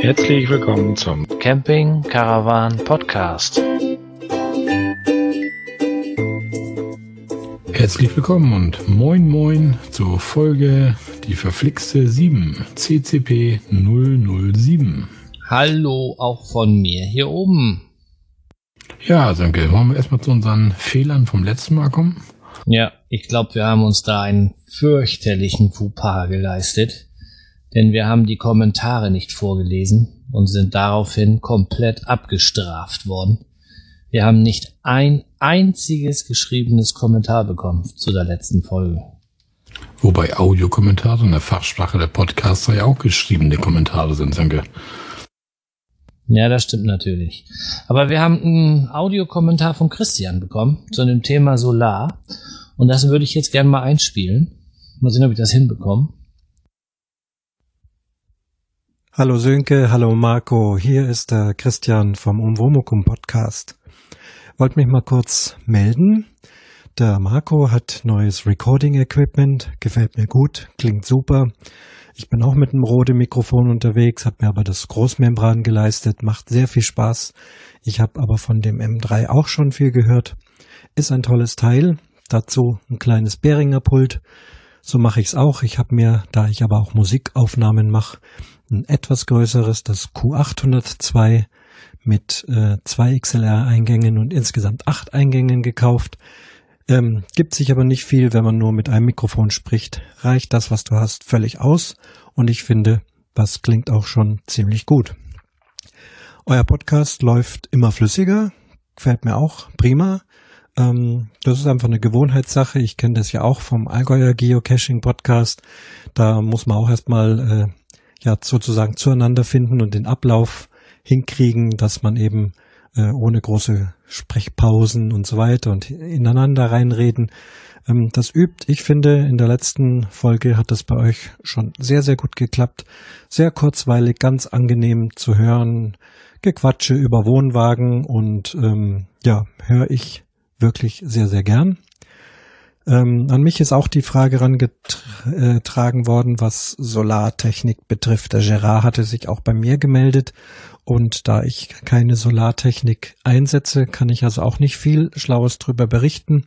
Herzlich willkommen zum Camping Caravan Podcast. Herzlich willkommen und moin moin zur Folge die verflixte 7 CCP 007. Hallo auch von mir hier oben. Ja, danke. Wollen wir erstmal zu unseren Fehlern vom letzten Mal kommen? Ja, ich glaube, wir haben uns da einen fürchterlichen Fauxpas geleistet, denn wir haben die Kommentare nicht vorgelesen und sind daraufhin komplett abgestraft worden. Wir haben nicht ein einziges geschriebenes Kommentar bekommen zu der letzten Folge. Wobei Audiokommentare in der Fachsprache der Podcaster ja auch geschriebene Kommentare sind, danke. Ja, das stimmt natürlich. Aber wir haben einen Audiokommentar von Christian bekommen zu dem Thema Solar. Und das würde ich jetzt gerne mal einspielen. Mal sehen, ob ich das hinbekomme. Hallo Sönke, hallo Marco, hier ist der Christian vom Umwomukum Podcast. Wollte mich mal kurz melden. Der Marco hat neues Recording Equipment, gefällt mir gut, klingt super. Ich bin auch mit einem Rode Mikrofon unterwegs, habe mir aber das Großmembran geleistet, macht sehr viel Spaß. Ich habe aber von dem M3 auch schon viel gehört. Ist ein tolles Teil. Dazu ein kleines Behringer Pult. So mache ich es auch. Ich habe mir, da ich aber auch Musikaufnahmen mache, ein etwas größeres, das Q802 mit äh, zwei XLR-Eingängen und insgesamt acht Eingängen gekauft. Ähm, gibt sich aber nicht viel, wenn man nur mit einem Mikrofon spricht. Reicht das, was du hast, völlig aus. Und ich finde, das klingt auch schon ziemlich gut. Euer Podcast läuft immer flüssiger. Gefällt mir auch prima. Ähm, das ist einfach eine Gewohnheitssache. Ich kenne das ja auch vom Allgäuer Geocaching Podcast. Da muss man auch erstmal äh, ja sozusagen zueinander finden und den Ablauf hinkriegen, dass man eben äh, ohne große Sprechpausen und so weiter und ineinander reinreden. Ähm, das übt. Ich finde, in der letzten Folge hat das bei euch schon sehr, sehr gut geklappt. Sehr kurzweilig, ganz angenehm zu hören. Gequatsche über Wohnwagen und ähm, ja, höre ich wirklich sehr, sehr gern. Ähm, an mich ist auch die Frage herangetragen worden, was Solartechnik betrifft. Der Gerard hatte sich auch bei mir gemeldet und da ich keine Solartechnik einsetze, kann ich also auch nicht viel Schlaues drüber berichten.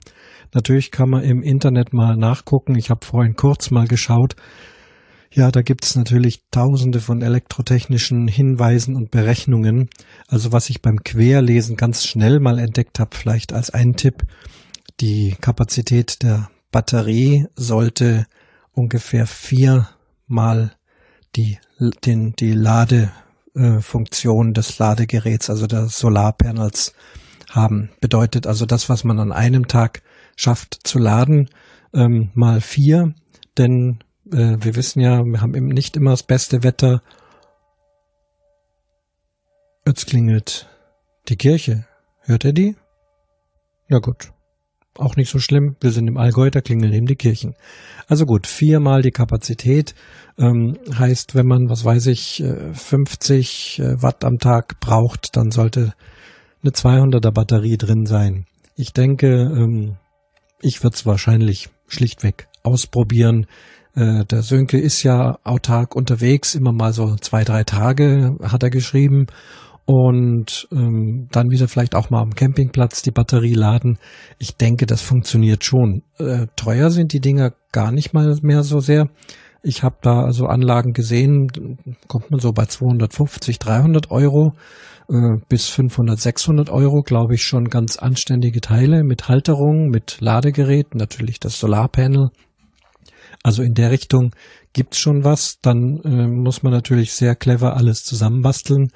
Natürlich kann man im Internet mal nachgucken. Ich habe vorhin kurz mal geschaut. Ja, da gibt es natürlich tausende von elektrotechnischen Hinweisen und Berechnungen. Also was ich beim Querlesen ganz schnell mal entdeckt habe, vielleicht als einen Tipp, die Kapazität der Batterie sollte ungefähr viermal die, den, die Ladefunktion des Ladegeräts, also der Solarpanels haben. Bedeutet also das, was man an einem Tag schafft zu laden, ähm, mal vier. Denn äh, wir wissen ja, wir haben eben nicht immer das beste Wetter. Jetzt klingelt die Kirche. Hört ihr die? Ja gut auch nicht so schlimm. Wir sind im Allgäu, da klingeln eben die Kirchen. Also gut, viermal die Kapazität ähm, heißt, wenn man, was weiß ich, 50 äh, äh, Watt am Tag braucht, dann sollte eine 200er Batterie drin sein. Ich denke, ähm, ich würde es wahrscheinlich schlichtweg ausprobieren. Äh, der Sönke ist ja autark unterwegs, immer mal so zwei, drei Tage hat er geschrieben und ähm, dann wieder vielleicht auch mal am Campingplatz die Batterie laden. Ich denke, das funktioniert schon. Äh, teuer sind die Dinger gar nicht mal mehr so sehr. Ich habe da also Anlagen gesehen, kommt man so bei 250, 300 Euro äh, bis 500, 600 Euro, glaube ich, schon ganz anständige Teile mit Halterung, mit Ladegerät, natürlich das Solarpanel. Also in der Richtung gibt's schon was. Dann äh, muss man natürlich sehr clever alles zusammenbasteln.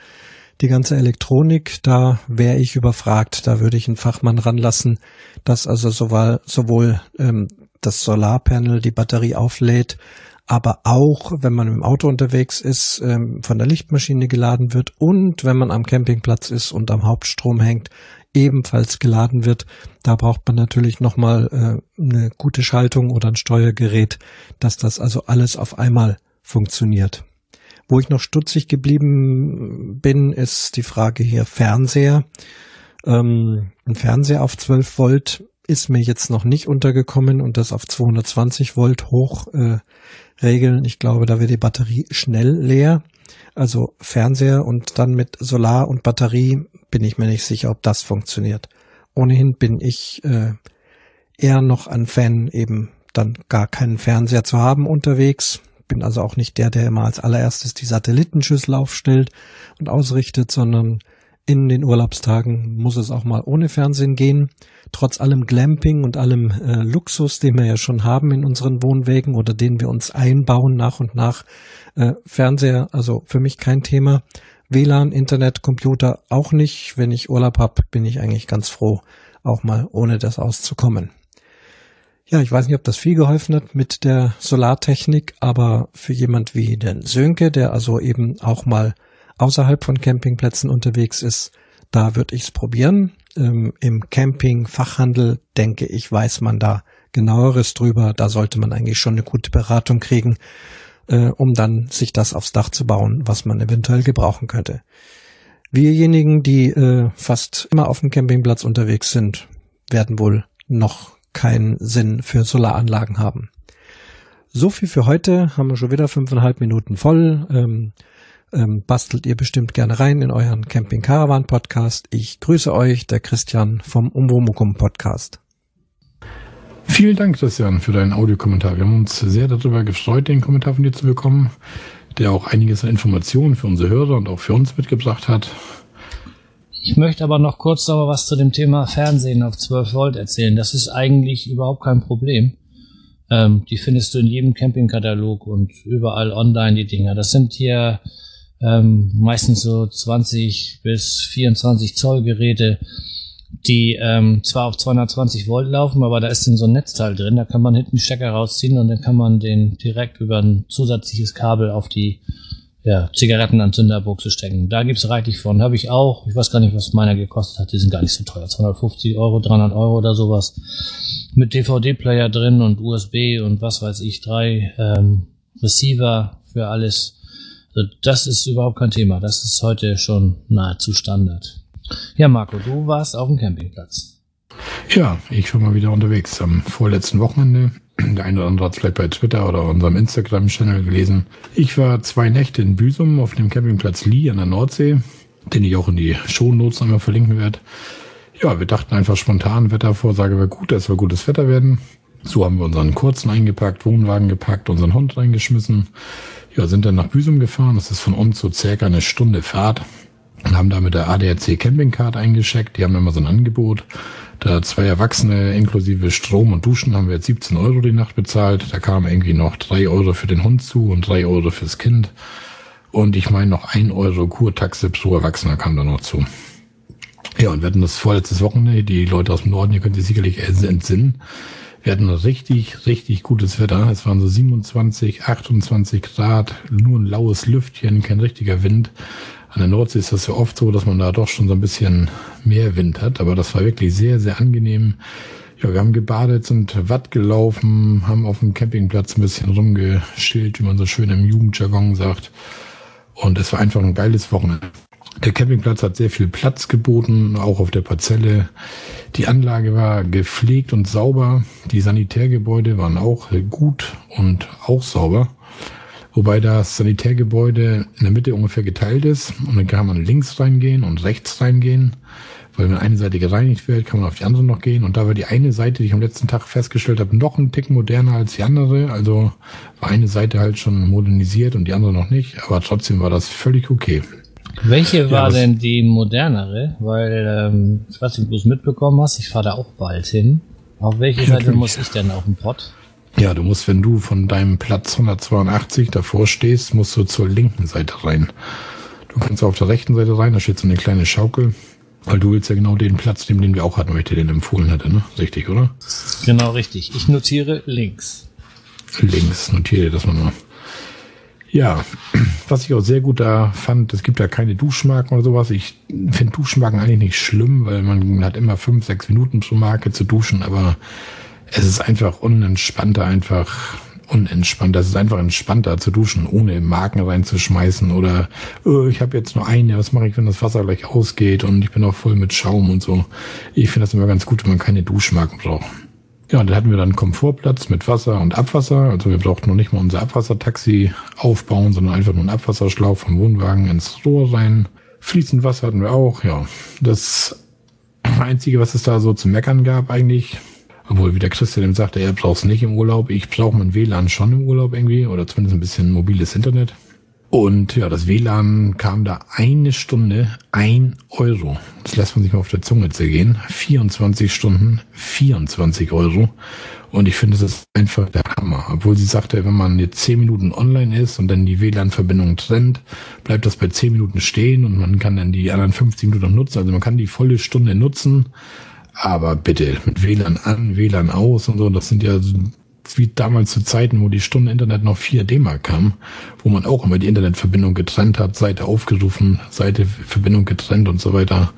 Die ganze Elektronik, da wäre ich überfragt. Da würde ich einen Fachmann ranlassen, dass also sowohl, sowohl ähm, das Solarpanel die Batterie auflädt, aber auch, wenn man im Auto unterwegs ist, ähm, von der Lichtmaschine geladen wird und wenn man am Campingplatz ist und am Hauptstrom hängt, ebenfalls geladen wird. Da braucht man natürlich nochmal äh, eine gute Schaltung oder ein Steuergerät, dass das also alles auf einmal funktioniert. Wo ich noch stutzig geblieben bin, ist die Frage hier Fernseher. Ähm, ein Fernseher auf 12 Volt ist mir jetzt noch nicht untergekommen und das auf 220 Volt hoch äh, regeln. Ich glaube, da wird die Batterie schnell leer. Also Fernseher und dann mit Solar und Batterie bin ich mir nicht sicher, ob das funktioniert. Ohnehin bin ich äh, eher noch ein Fan, eben dann gar keinen Fernseher zu haben unterwegs. Bin also auch nicht der, der immer als allererstes die Satellitenschüssel aufstellt und ausrichtet, sondern in den Urlaubstagen muss es auch mal ohne Fernsehen gehen. Trotz allem Glamping und allem äh, Luxus, den wir ja schon haben in unseren Wohnwägen oder den wir uns einbauen nach und nach. Äh, Fernseher, also für mich kein Thema. WLAN, Internet, Computer auch nicht. Wenn ich Urlaub habe, bin ich eigentlich ganz froh, auch mal ohne das auszukommen. Ja, ich weiß nicht, ob das viel geholfen hat mit der Solartechnik, aber für jemand wie den Sönke, der also eben auch mal außerhalb von Campingplätzen unterwegs ist, da würde ich es probieren. Ähm, Im Camping-Fachhandel, denke ich, weiß man da genaueres drüber. Da sollte man eigentlich schon eine gute Beratung kriegen, äh, um dann sich das aufs Dach zu bauen, was man eventuell gebrauchen könnte. Wirjenigen, die äh, fast immer auf dem Campingplatz unterwegs sind, werden wohl noch keinen Sinn für Solaranlagen haben. So viel für heute. Haben wir schon wieder fünfeinhalb Minuten voll. Ähm, ähm, bastelt ihr bestimmt gerne rein in euren Camping Caravan Podcast. Ich grüße euch, der Christian vom Umwomukum Podcast. Vielen Dank, Christian, für deinen Audiokommentar. Wir haben uns sehr darüber gefreut, den Kommentar von dir zu bekommen, der auch einiges an Informationen für unsere Hörer und auch für uns mitgebracht hat. Ich möchte aber noch kurz noch was zu dem Thema Fernsehen auf 12 Volt erzählen. Das ist eigentlich überhaupt kein Problem. Ähm, die findest du in jedem Campingkatalog und überall online die Dinger. Das sind hier ähm, meistens so 20 bis 24 Zoll Geräte, die ähm, zwar auf 220 Volt laufen, aber da ist dann so ein Netzteil drin, da kann man hinten Stecker rausziehen und dann kann man den direkt über ein zusätzliches Kabel auf die ja, Zigarettenanzünderbuchse stecken. Da gibt's reichlich von. Habe ich auch. Ich weiß gar nicht, was meiner gekostet hat. Die sind gar nicht so teuer. 250 Euro, 300 Euro oder sowas. Mit DVD-Player drin und USB und was weiß ich, drei ähm, Receiver für alles. Das ist überhaupt kein Thema. Das ist heute schon nahezu Standard. Ja, Marco, du warst auf dem Campingplatz. Ja, ich war mal wieder unterwegs am vorletzten Wochenende. Der eine oder andere hat es vielleicht bei Twitter oder unserem Instagram-Channel gelesen. Ich war zwei Nächte in Büsum auf dem Campingplatz Lee an der Nordsee, den ich auch in die Shownotes einmal verlinken werde. Ja, wir dachten einfach spontan, Wettervorsage wäre gut, es soll gutes Wetter werden. So haben wir unseren kurzen eingepackt, Wohnwagen gepackt, unseren Hund reingeschmissen ja, sind dann nach Büsum gefahren. Das ist von uns so circa eine Stunde Fahrt. Und haben da mit der ADAC Campingcard eingeschickt. Die haben immer so ein Angebot. Da zwei Erwachsene inklusive Strom und Duschen haben wir jetzt 17 Euro die Nacht bezahlt. Da kam irgendwie noch drei Euro für den Hund zu und drei Euro fürs Kind. Und ich meine noch ein Euro Kurtaxe pro Erwachsener kam da noch zu. Ja, und wir hatten das vorletztes Wochenende. Die Leute aus dem Norden, ihr könnt sich sicherlich entsinnen. Wir hatten richtig, richtig gutes Wetter. Es waren so 27, 28 Grad, nur ein laues Lüftchen, kein richtiger Wind. An der Nordsee ist das ja oft so, dass man da doch schon so ein bisschen mehr Wind hat, aber das war wirklich sehr, sehr angenehm. Ja, wir haben gebadet, sind Watt gelaufen, haben auf dem Campingplatz ein bisschen rumgeschillt, wie man so schön im Jugendjargon sagt. Und es war einfach ein geiles Wochenende. Der Campingplatz hat sehr viel Platz geboten, auch auf der Parzelle. Die Anlage war gepflegt und sauber. Die Sanitärgebäude waren auch gut und auch sauber. Wobei das Sanitärgebäude in der Mitte ungefähr geteilt ist. Und dann kann man links reingehen und rechts reingehen. Weil wenn eine Seite gereinigt wird, kann man auf die andere noch gehen. Und da war die eine Seite, die ich am letzten Tag festgestellt habe, noch ein Tick moderner als die andere. Also war eine Seite halt schon modernisiert und die andere noch nicht. Aber trotzdem war das völlig okay. Welche war ja, denn die modernere? Weil, ähm, ich weiß nicht, ob du es mitbekommen hast, ich fahre da auch bald hin. Auf welche Seite muss ich denn auf dem Pott? Ja, du musst, wenn du von deinem Platz 182 davor stehst, musst du zur linken Seite rein. Du kannst auf der rechten Seite rein, da steht so eine kleine Schaukel. Weil du willst ja genau den Platz nehmen, den wir auch hatten, weil ich dir den empfohlen hätte, ne? Richtig, oder? Genau, richtig. Ich notiere links. Links, notiere das mal. Ja, was ich auch sehr gut da fand, es gibt ja keine Duschmarken oder sowas. Ich finde Duschmarken eigentlich nicht schlimm, weil man hat immer fünf, sechs Minuten pro Marke zu duschen, aber es ist einfach unentspannter, einfach unentspannt. Das ist einfach entspannter zu duschen, ohne Marken reinzuschmeißen oder oh, ich habe jetzt nur eine, was mache ich, wenn das Wasser gleich ausgeht und ich bin auch voll mit Schaum und so. Ich finde das immer ganz gut, wenn man keine Duschmarken braucht. Ja, und da hatten wir dann Komfortplatz mit Wasser und Abwasser. Also wir brauchten noch nicht mal unser Abwassertaxi aufbauen, sondern einfach nur einen Abwasserschlauch vom Wohnwagen ins Rohr rein. Fließend Wasser hatten wir auch, ja. Das Einzige, was es da so zu meckern gab eigentlich, obwohl, wie der Christian eben sagte, er braucht es nicht im Urlaub. Ich brauche mein WLAN schon im Urlaub irgendwie oder zumindest ein bisschen mobiles Internet. Und ja, das WLAN kam da eine Stunde, ein Euro. Das lässt man sich mal auf der Zunge zergehen. 24 Stunden, 24 Euro. Und ich finde, das ist einfach der Hammer. Obwohl sie sagte, wenn man jetzt 10 Minuten online ist und dann die WLAN-Verbindung trennt, bleibt das bei 10 Minuten stehen und man kann dann die anderen 15 Minuten noch nutzen. Also man kann die volle Stunde nutzen. Aber bitte, mit WLAN an, WLAN aus und so, das sind ja wie damals zu Zeiten, wo die Stunde Internet noch 4 D-Mark kam, wo man auch immer die Internetverbindung getrennt hat, Seite aufgerufen, Seite Verbindung getrennt und so weiter.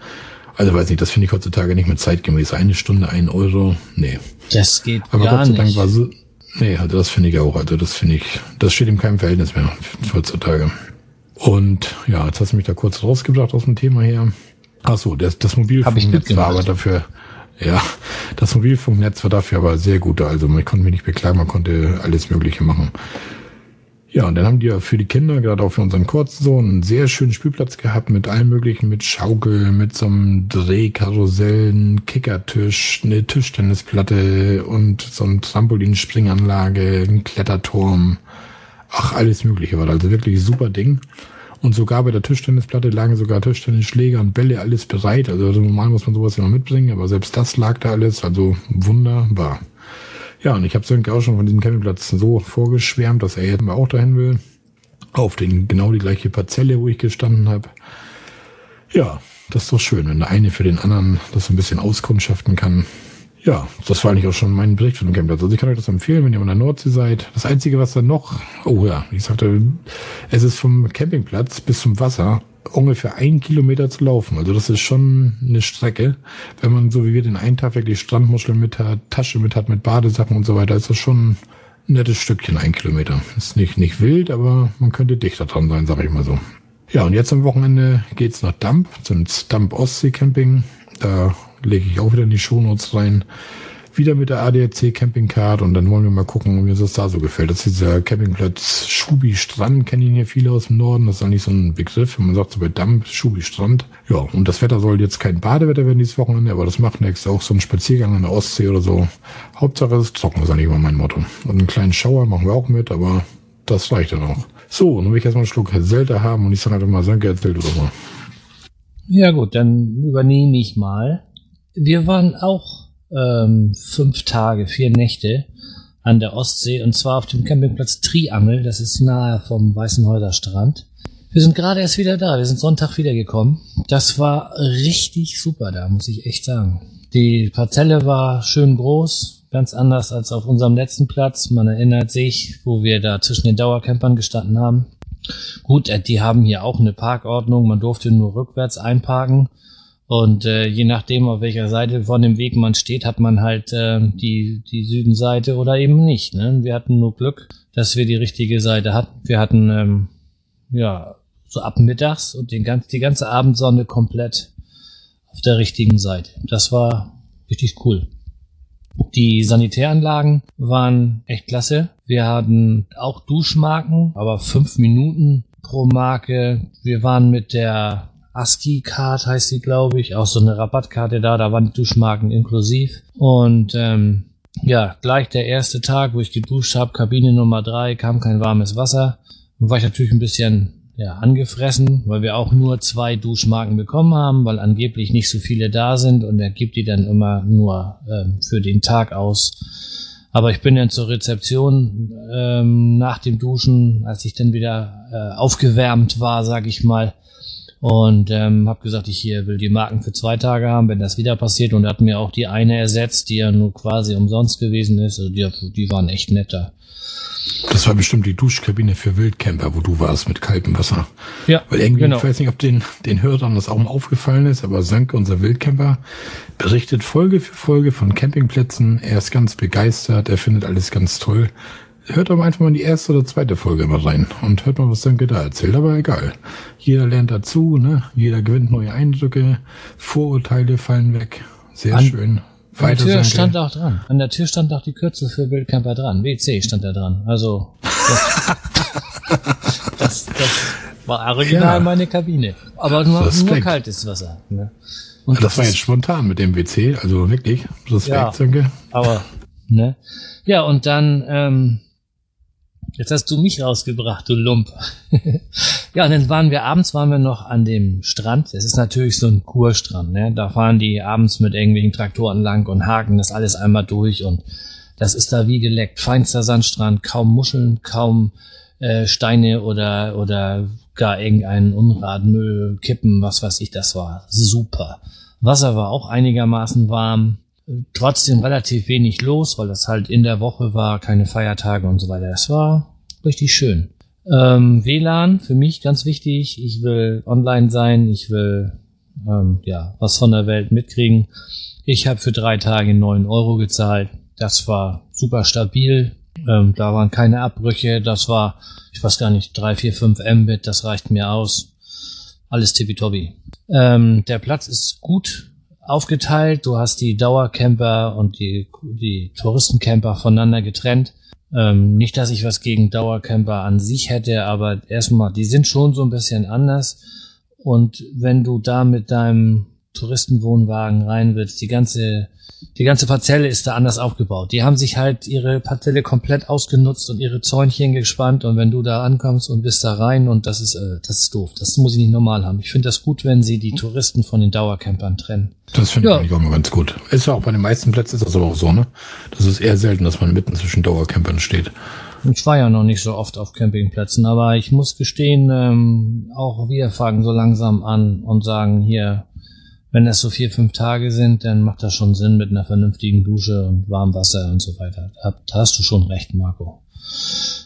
Also weiß nicht, das finde ich heutzutage nicht mehr zeitgemäß. Eine Stunde, ein Euro, nee. Das geht Aber gar Gott sei Dank nicht. war so, nee, also das finde ich auch. Also das finde ich, das steht in keinem Verhältnis mehr heutzutage. Und ja, jetzt hast du mich da kurz rausgebracht aus dem Thema her. Ach so, das, das Mobilfunknetz war aber dafür, ja, das Mobilfunknetz war dafür aber sehr gut. Also man konnte mich nicht beklagen, man konnte alles Mögliche machen. Ja, und dann haben die ja für die Kinder, gerade auch für unseren Kurzsohn, einen sehr schönen Spielplatz gehabt mit allem möglichen, mit Schaukel, mit so einem Drehkarussell, einen Kickertisch, eine Tischtennisplatte und so eine Trampolinspringanlage, ein Kletterturm. Ach, alles mögliche war da. Also wirklich super Ding. Und sogar bei der Tischtennisplatte lagen sogar Tischtennisschläger und Bälle, alles bereit. Also normal muss man sowas immer mitbringen, aber selbst das lag da alles. Also wunderbar. Ja, und ich habe Sönke auch schon von diesem Campingplatz so vorgeschwärmt, dass er jetzt auch dahin will. Auf den genau die gleiche Parzelle, wo ich gestanden habe. Ja, das ist doch schön, wenn der eine für den anderen das so ein bisschen auskundschaften kann. Ja, das war eigentlich auch schon mein Bericht von dem Campingplatz. Also ich kann euch das empfehlen, wenn ihr an der Nordsee seid. Das Einzige, was da noch, oh ja, ich sagte, es ist vom Campingplatz bis zum Wasser ungefähr ein Kilometer zu laufen. Also das ist schon eine Strecke. Wenn man so wie wir den einen Tag wirklich Strandmuscheln mit hat, Tasche mit hat, mit Badesachen und so weiter, ist das schon ein nettes Stückchen, ein Kilometer. Ist nicht, nicht wild, aber man könnte dichter dran sein, sag ich mal so. Ja, und jetzt am Wochenende geht's nach Damp, zum Damp Ostsee Camping. Da lege ich auch wieder in die Shownotes rein. Wieder mit der ADAC Campingcard und dann wollen wir mal gucken, wie uns das da so gefällt. Das ist dieser Campingplatz Schubi Strand, kennen ihn hier viele aus dem Norden. Das ist eigentlich so ein Begriff, man sagt so bei Damm, Schubi Strand. Ja, und das Wetter soll jetzt kein Badewetter werden dieses Wochenende, aber das macht nichts. Auch so ein Spaziergang an der Ostsee oder so. Hauptsache es ist trocken, ist eigentlich immer mein Motto. Und einen kleinen Schauer machen wir auch mit, aber das reicht dann auch. So, nun will ich erstmal einen Schluck Zelda haben und ich sage einfach mal, Sanke, erzähl du doch mal. Ja gut, dann übernehme ich mal. Wir waren auch ähm, fünf Tage, vier Nächte an der Ostsee und zwar auf dem Campingplatz Triangel, das ist nahe vom Weißenhäuser Strand. Wir sind gerade erst wieder da, wir sind Sonntag wiedergekommen. Das war richtig super da, muss ich echt sagen. Die Parzelle war schön groß, ganz anders als auf unserem letzten Platz. Man erinnert sich, wo wir da zwischen den Dauercampern gestanden haben. Gut, äh, die haben hier auch eine Parkordnung, man durfte nur rückwärts einparken. Und äh, je nachdem, auf welcher Seite von dem Weg man steht, hat man halt äh, die, die Südenseite oder eben nicht. Ne? Wir hatten nur Glück, dass wir die richtige Seite hatten. Wir hatten ähm, ja so ab mittags und den ganz, die ganze Abendsonne komplett auf der richtigen Seite. Das war richtig cool. Die Sanitäranlagen waren echt klasse. Wir hatten auch Duschmarken, aber fünf Minuten pro Marke. Wir waren mit der ASCII-Card heißt sie, glaube ich, auch so eine Rabattkarte da, da waren die Duschmarken inklusiv. Und ähm, ja, gleich der erste Tag, wo ich geduscht habe, Kabine Nummer drei, kam kein warmes Wasser. Da war ich natürlich ein bisschen ja, angefressen, weil wir auch nur zwei Duschmarken bekommen haben, weil angeblich nicht so viele da sind und er gibt die dann immer nur ähm, für den Tag aus. Aber ich bin dann zur Rezeption ähm, nach dem Duschen, als ich dann wieder äh, aufgewärmt war, sag ich mal, und ähm, habe gesagt, ich hier will die Marken für zwei Tage haben, wenn das wieder passiert. Und er hat mir auch die eine ersetzt, die ja nur quasi umsonst gewesen ist. Also die, die waren echt netter. Das war bestimmt die Duschkabine für Wildcamper, wo du warst mit kaltem Wasser. Ja. Weil irgendwie, genau. ich weiß nicht, ob den, den Hörern das auch mal aufgefallen ist, aber Sönke, unser Wildcamper, berichtet Folge für Folge von Campingplätzen. Er ist ganz begeistert, er findet alles ganz toll. Hört doch einfach mal in die erste oder zweite Folge mal rein und hört mal, was Sönke da erzählt. Aber egal. Jeder lernt dazu, ne? Jeder gewinnt neue Eindrücke, Vorurteile fallen weg. Sehr An, schön. An der Tür stand auch dran. An der Tür stand auch die Kürzel für Wildcamper dran. WC stand da dran. Also das, das, das war original ja. meine Kabine. Aber nur, nur kaltes Wasser. Ne? Und das, das war jetzt spontan mit dem WC, also wirklich. Respekt, ja, Sönke. Aber, ne? Ja, und dann, ähm, jetzt hast du mich rausgebracht, du Lump. ja, und dann waren wir abends, waren wir noch an dem Strand. Es ist natürlich so ein Kurstrand, ne? Da fahren die abends mit irgendwelchen Traktoren lang und haken das alles einmal durch und das ist da wie geleckt. Feinster Sandstrand, kaum Muscheln, kaum äh, Steine oder, oder gar irgendeinen Unratmüll, Kippen, was weiß ich, das war super. Wasser war auch einigermaßen warm trotzdem relativ wenig los, weil das halt in der Woche war, keine Feiertage und so weiter. Das war richtig schön. Ähm, WLAN für mich ganz wichtig. Ich will online sein, ich will ähm, ja was von der Welt mitkriegen. Ich habe für drei Tage neun Euro gezahlt. Das war super stabil. Ähm, da waren keine Abbrüche. Das war, ich weiß gar nicht, drei, vier, fünf Mbit. Das reicht mir aus. Alles tippitoppi. Ähm, der Platz ist gut aufgeteilt. Du hast die Dauercamper und die, die Touristencamper voneinander getrennt. Ähm, nicht, dass ich was gegen Dauercamper an sich hätte, aber erstmal, die sind schon so ein bisschen anders. Und wenn du da mit deinem Touristenwohnwagen rein willst, die ganze die ganze Parzelle ist da anders aufgebaut. Die haben sich halt ihre Parzelle komplett ausgenutzt und ihre Zäunchen gespannt und wenn du da ankommst und bist da rein und das ist, äh, das ist doof. Das muss ich nicht normal haben. Ich finde das gut, wenn sie die Touristen von den Dauercampern trennen. Das finde ja. ich auch mal ganz gut. Ist ja auch bei den meisten Plätzen ist das aber auch so, ne? Das ist eher selten, dass man mitten zwischen Dauercampern steht. Ich war ja noch nicht so oft auf Campingplätzen, aber ich muss gestehen, ähm, auch wir fangen so langsam an und sagen hier, wenn das so vier, fünf Tage sind, dann macht das schon Sinn mit einer vernünftigen Dusche und warmem Wasser und so weiter. Da, hast du schon recht, Marco.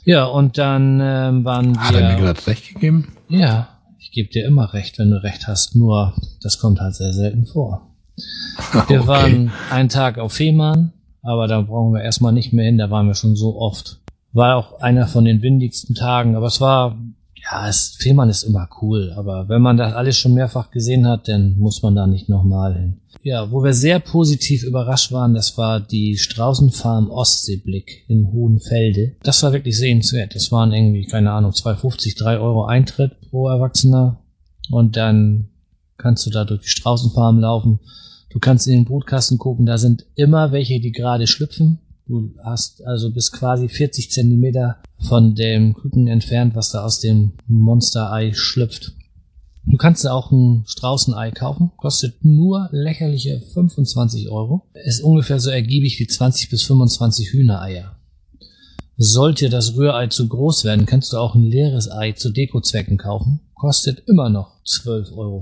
Ja, und dann ähm, waren wir... Hat er mir gerade recht gegeben? Ja, ich gebe dir immer recht, wenn du recht hast, nur das kommt halt sehr selten vor. Wir okay. waren einen Tag auf Fehmarn, aber da brauchen wir erstmal nicht mehr hin, da waren wir schon so oft. War auch einer von den windigsten Tagen, aber es war ja, es, Fehmarn ist immer cool, aber wenn man das alles schon mehrfach gesehen hat, dann muss man da nicht nochmal hin. Ja, wo wir sehr positiv überrascht waren, das war die Straußenfarm Ostseeblick in Hohenfelde. Das war wirklich sehenswert. Das waren irgendwie, keine Ahnung, 2,50, 3 Euro Eintritt pro Erwachsener. Und dann kannst du da durch die Straußenfarm laufen. Du kannst in den Brutkasten gucken, da sind immer welche, die gerade schlüpfen. Du hast also bis quasi 40 Zentimeter von dem Küken entfernt, was da aus dem Monsterei schlüpft. Du kannst auch ein Straußenei kaufen, kostet nur lächerliche 25 Euro. Ist ungefähr so ergiebig wie 20 bis 25 Hühnereier. Sollte das Rührei zu groß werden, kannst du auch ein leeres Ei zu Dekozwecken kaufen. Kostet immer noch 12,50 Euro.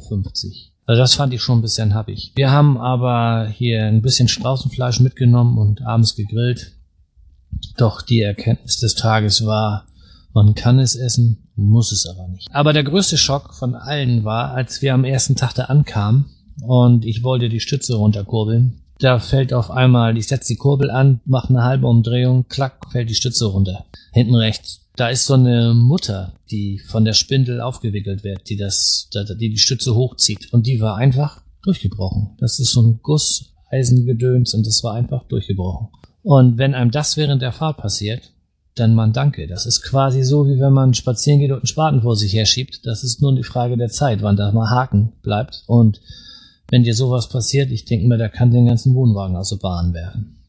Also das fand ich schon ein bisschen happig. Wir haben aber hier ein bisschen Straußenfleisch mitgenommen und abends gegrillt. Doch die Erkenntnis des Tages war, man kann es essen, muss es aber nicht. Aber der größte Schock von allen war, als wir am ersten Tag da ankamen und ich wollte die Stütze runterkurbeln. Da fällt auf einmal, ich setze die Kurbel an, mache eine halbe Umdrehung, klack, fällt die Stütze runter. Hinten rechts. Da ist so eine Mutter, die von der Spindel aufgewickelt wird, die das, die die Stütze hochzieht. Und die war einfach durchgebrochen. Das ist so ein Gusseisengedöns und das war einfach durchgebrochen. Und wenn einem das während der Fahrt passiert, dann man danke. Das ist quasi so, wie wenn man spazieren geht und einen Spaten vor sich herschiebt. Das ist nur die Frage der Zeit, wann da mal Haken bleibt. Und wenn dir sowas passiert, ich denke mir, da kann den ganzen Wohnwagen aus der Bahn werfen.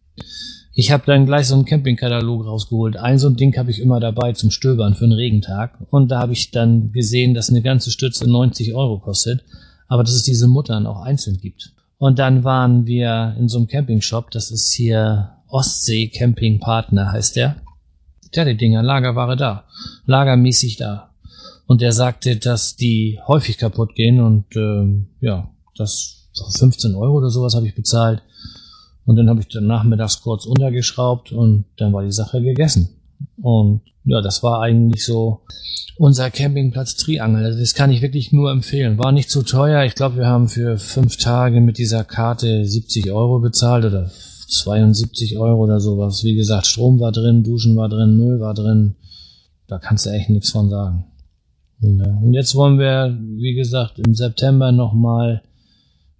Ich habe dann gleich so einen Campingkatalog rausgeholt. Ein so ein Ding habe ich immer dabei zum Stöbern für einen Regentag. Und da habe ich dann gesehen, dass eine ganze Stütze 90 Euro kostet. Aber dass es diese Muttern auch einzeln gibt. Und dann waren wir in so einem Campingshop. Das ist hier Ostsee Camping Partner heißt der. Ja, die Dinger, Lagerware da. Lagermäßig da. Und er sagte, dass die häufig kaputt gehen und ähm, ja, das 15 Euro oder sowas habe ich bezahlt. Und dann habe ich dann nachmittags kurz untergeschraubt und dann war die Sache gegessen. Und ja, das war eigentlich so unser Campingplatz Triangel. Also das kann ich wirklich nur empfehlen. War nicht zu teuer. Ich glaube, wir haben für fünf Tage mit dieser Karte 70 Euro bezahlt oder 72 Euro oder sowas. Wie gesagt, Strom war drin, Duschen war drin, Müll war drin. Da kannst du echt nichts von sagen. Ja. Und jetzt wollen wir, wie gesagt, im September nochmal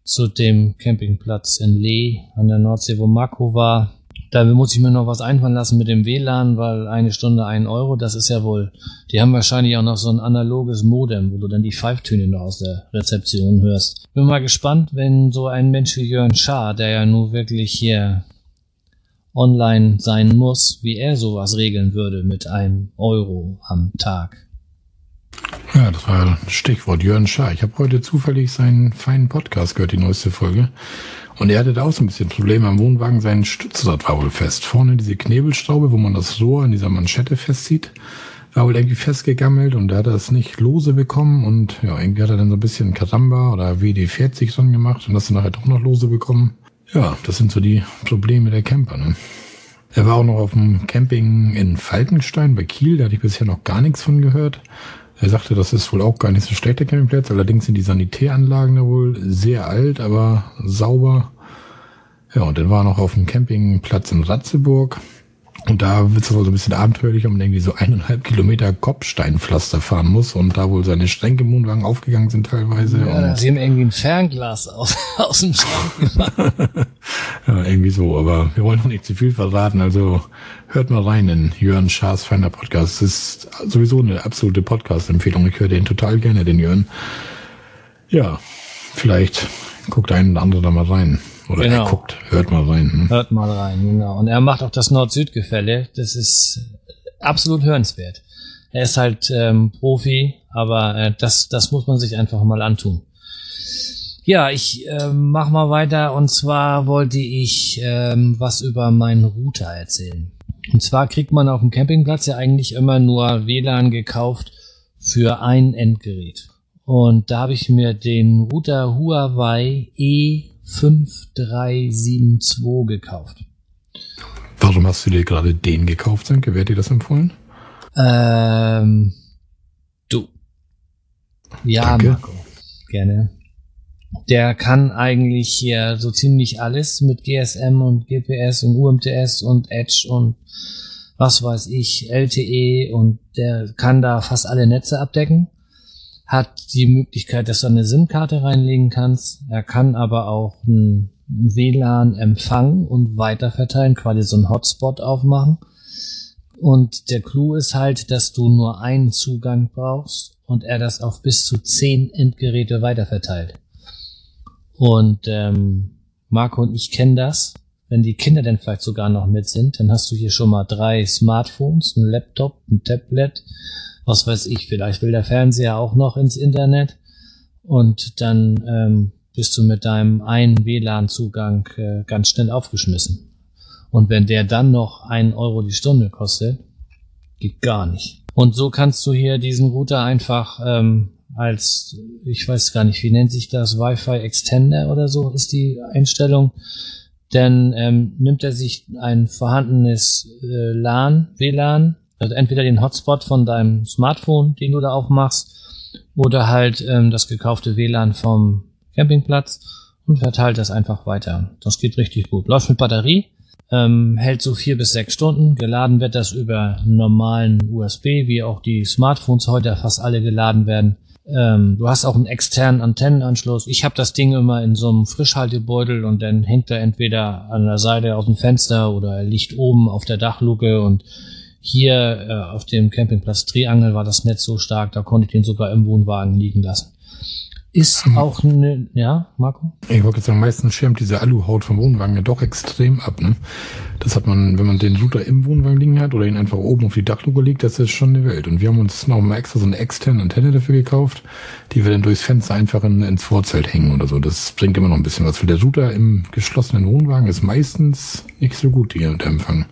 zu dem Campingplatz in Lee an der Nordsee, wo Marco war. Da muss ich mir noch was einfallen lassen mit dem WLAN, weil eine Stunde ein Euro, das ist ja wohl, die haben wahrscheinlich auch noch so ein analoges Modem, wo du dann die Pfeiftöne noch aus der Rezeption hörst. Bin mal gespannt, wenn so ein Mensch wie Jörn Schaar, der ja nur wirklich hier online sein muss, wie er sowas regeln würde mit einem Euro am Tag. Ja, das war Stichwort Jörn Schaar. Ich habe heute zufällig seinen feinen Podcast gehört, die neueste Folge. Und er hatte da auch so ein bisschen Probleme am Wohnwagen. Sein Stützrad war wohl fest. Vorne diese Knebelstraube, wo man das Rohr in dieser Manschette festzieht, war wohl irgendwie festgegammelt und er hat das nicht lose bekommen. Und ja, irgendwie hat er dann so ein bisschen Karamba oder WD-40 dran gemacht und das dann nachher doch noch lose bekommen. Ja, das sind so die Probleme der Camper, ne? Er war auch noch auf dem Camping in Falkenstein bei Kiel, da hatte ich bisher noch gar nichts von gehört. Er sagte, das ist wohl auch gar nicht so schlecht, der Campingplatz. Allerdings sind die Sanitäranlagen da wohl sehr alt, aber sauber. Ja, und dann war er noch auf dem Campingplatz in Ratzeburg. Und da wird es wohl so ein bisschen abenteuerlich, ob man irgendwie so eineinhalb Kilometer Kopfsteinpflaster fahren muss und da wohl seine Stränke im Wohnwagen aufgegangen sind teilweise. Ja, da sehen irgendwie ein Fernglas aus, aus dem Schrank ja, irgendwie so, aber wir wollen noch nicht zu viel verraten, also hört mal rein in Jörn Schaas feiner Podcast. Das ist sowieso eine absolute Podcast-Empfehlung. Ich höre den total gerne, den Jörn. Ja, vielleicht guckt ein oder andere da mal rein. Oder genau. er guckt, hört mal rein. Hm? Hört mal rein, genau. Und er macht auch das Nord-Süd-Gefälle. Das ist absolut hörenswert. Er ist halt ähm, Profi, aber äh, das, das muss man sich einfach mal antun. Ja, ich äh, mach mal weiter und zwar wollte ich ähm, was über meinen Router erzählen. Und zwar kriegt man auf dem Campingplatz ja eigentlich immer nur WLAN gekauft für ein Endgerät. Und da habe ich mir den Router Huawei E 5372 gekauft. Warum hast du dir gerade den gekauft, Senke? Wer hat dir das empfohlen? Ähm, du. Ja, Danke. Marco. Gerne. Der kann eigentlich hier so ziemlich alles mit GSM und GPS und UMTS und Edge und was weiß ich, LTE und der kann da fast alle Netze abdecken hat die Möglichkeit, dass du eine SIM-Karte reinlegen kannst. Er kann aber auch ein WLAN empfangen und weiterverteilen, quasi so einen Hotspot aufmachen. Und der Clou ist halt, dass du nur einen Zugang brauchst und er das auf bis zu zehn Endgeräte weiterverteilt. Und ähm, Marco und ich kennen das. Wenn die Kinder dann vielleicht sogar noch mit sind, dann hast du hier schon mal drei Smartphones, ein Laptop, ein Tablet was weiß ich, vielleicht will der Fernseher auch noch ins Internet und dann ähm, bist du mit deinem einen WLAN-Zugang äh, ganz schnell aufgeschmissen. Und wenn der dann noch einen Euro die Stunde kostet, geht gar nicht. Und so kannst du hier diesen Router einfach ähm, als, ich weiß gar nicht, wie nennt sich das, Wi-Fi Extender oder so ist die Einstellung. Dann ähm, nimmt er sich ein vorhandenes äh, LAN, WLAN, also entweder den Hotspot von deinem Smartphone, den du da aufmachst, oder halt ähm, das gekaufte WLAN vom Campingplatz und verteilt das einfach weiter. Das geht richtig gut. Läuft mit Batterie, ähm, hält so vier bis sechs Stunden. Geladen wird das über normalen USB, wie auch die Smartphones heute fast alle geladen werden. Ähm, du hast auch einen externen Antennenanschluss. Ich habe das Ding immer in so einem Frischhaltebeutel und dann hängt er entweder an der Seite aus dem Fenster oder er liegt oben auf der Dachluke und hier äh, auf dem Campingplatz Triangel war das Netz so stark, da konnte ich den sogar im Wohnwagen liegen lassen. Ist hm. auch ne, ja, Marco? Ich wollte sagen, meistens schirmt diese Aluhaut vom Wohnwagen ja doch extrem ab, ne? Das hat man, wenn man den Router im Wohnwagen liegen hat oder ihn einfach oben auf die Dachluke legt, das ist schon eine Welt. Und wir haben uns noch mal extra so eine externe Antenne dafür gekauft, die wir dann durchs Fenster einfach in, ins Vorzelt hängen oder so. Das bringt immer noch ein bisschen was. Für der Router im geschlossenen Wohnwagen ist meistens nicht so gut, die, der Empfang.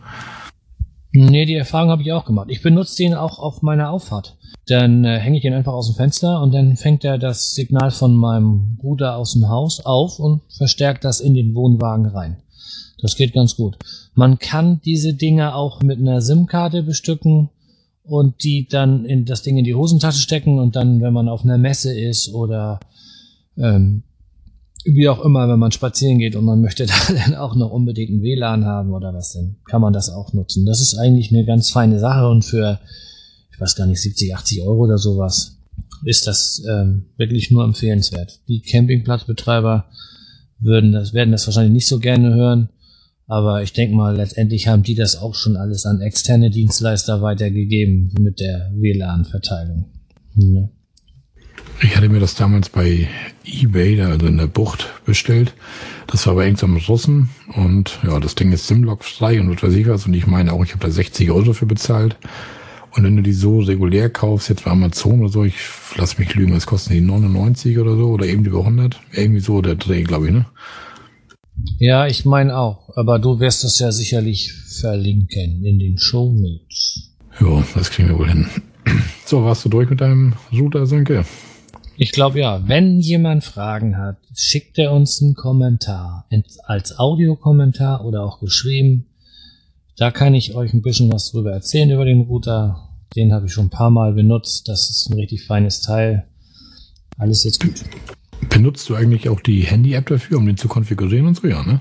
Nee, die Erfahrung habe ich auch gemacht. Ich benutze den auch auf meiner Auffahrt. Dann äh, hänge ich den einfach aus dem Fenster und dann fängt er das Signal von meinem Bruder aus dem Haus auf und verstärkt das in den Wohnwagen rein. Das geht ganz gut. Man kann diese Dinge auch mit einer SIM-Karte bestücken und die dann in das Ding in die Hosentasche stecken und dann, wenn man auf einer Messe ist oder ähm, wie auch immer, wenn man spazieren geht und man möchte da dann auch noch unbedingt ein WLAN haben oder was denn, kann man das auch nutzen. Das ist eigentlich eine ganz feine Sache und für, ich weiß gar nicht, 70, 80 Euro oder sowas ist das ähm, wirklich nur empfehlenswert. Die Campingplatzbetreiber würden das, werden das wahrscheinlich nicht so gerne hören, aber ich denke mal, letztendlich haben die das auch schon alles an externe Dienstleister weitergegeben mit der WLAN-Verteilung. Ne? Ich hatte mir das damals bei eBay, also in der Bucht, bestellt. Das war bei irgendeinem Russen und ja, das Ding ist Simlock frei und was weiß ich was. Und ich meine auch, ich habe da 60 Euro für bezahlt. Und wenn du die so regulär kaufst, jetzt bei Amazon oder so, ich lass mich lügen, was kosten die 99 oder so oder eben über 100? Irgendwie so der Dreh, glaube ich, ne? Ja, ich meine auch. Aber du wirst das ja sicherlich verlinken in den Show Notes. Ja, das kriegen wir wohl hin. So, warst du durch mit deinem Router, Sönke? Ich glaube ja. Wenn jemand Fragen hat, schickt er uns einen Kommentar. Als Audiokommentar oder auch geschrieben. Da kann ich euch ein bisschen was drüber erzählen über den Router. Den habe ich schon ein paar Mal benutzt. Das ist ein richtig feines Teil. Alles jetzt gut. Benutzt du eigentlich auch die Handy-App dafür, um den zu konfigurieren und so, ja, ne?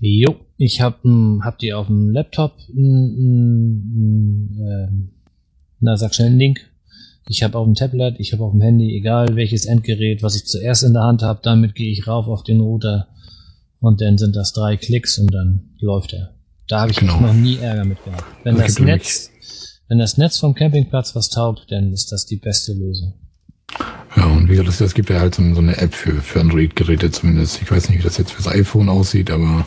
Jo, ich habe hab die auf dem Laptop, äh, na sag schnell einen Link. Ich habe auf dem Tablet, ich habe auf dem Handy, egal welches Endgerät, was ich zuerst in der Hand habe, damit gehe ich rauf auf den Router und dann sind das drei Klicks und dann läuft er. Da habe ich genau. noch nie Ärger mit gehabt. Wenn das, das Netz, wenn das Netz vom Campingplatz was taugt, dann ist das die beste Lösung. Ja, und wie gesagt, es gibt ja halt so, eine App für, für Android-Geräte zumindest. Ich weiß nicht, wie das jetzt fürs iPhone aussieht, aber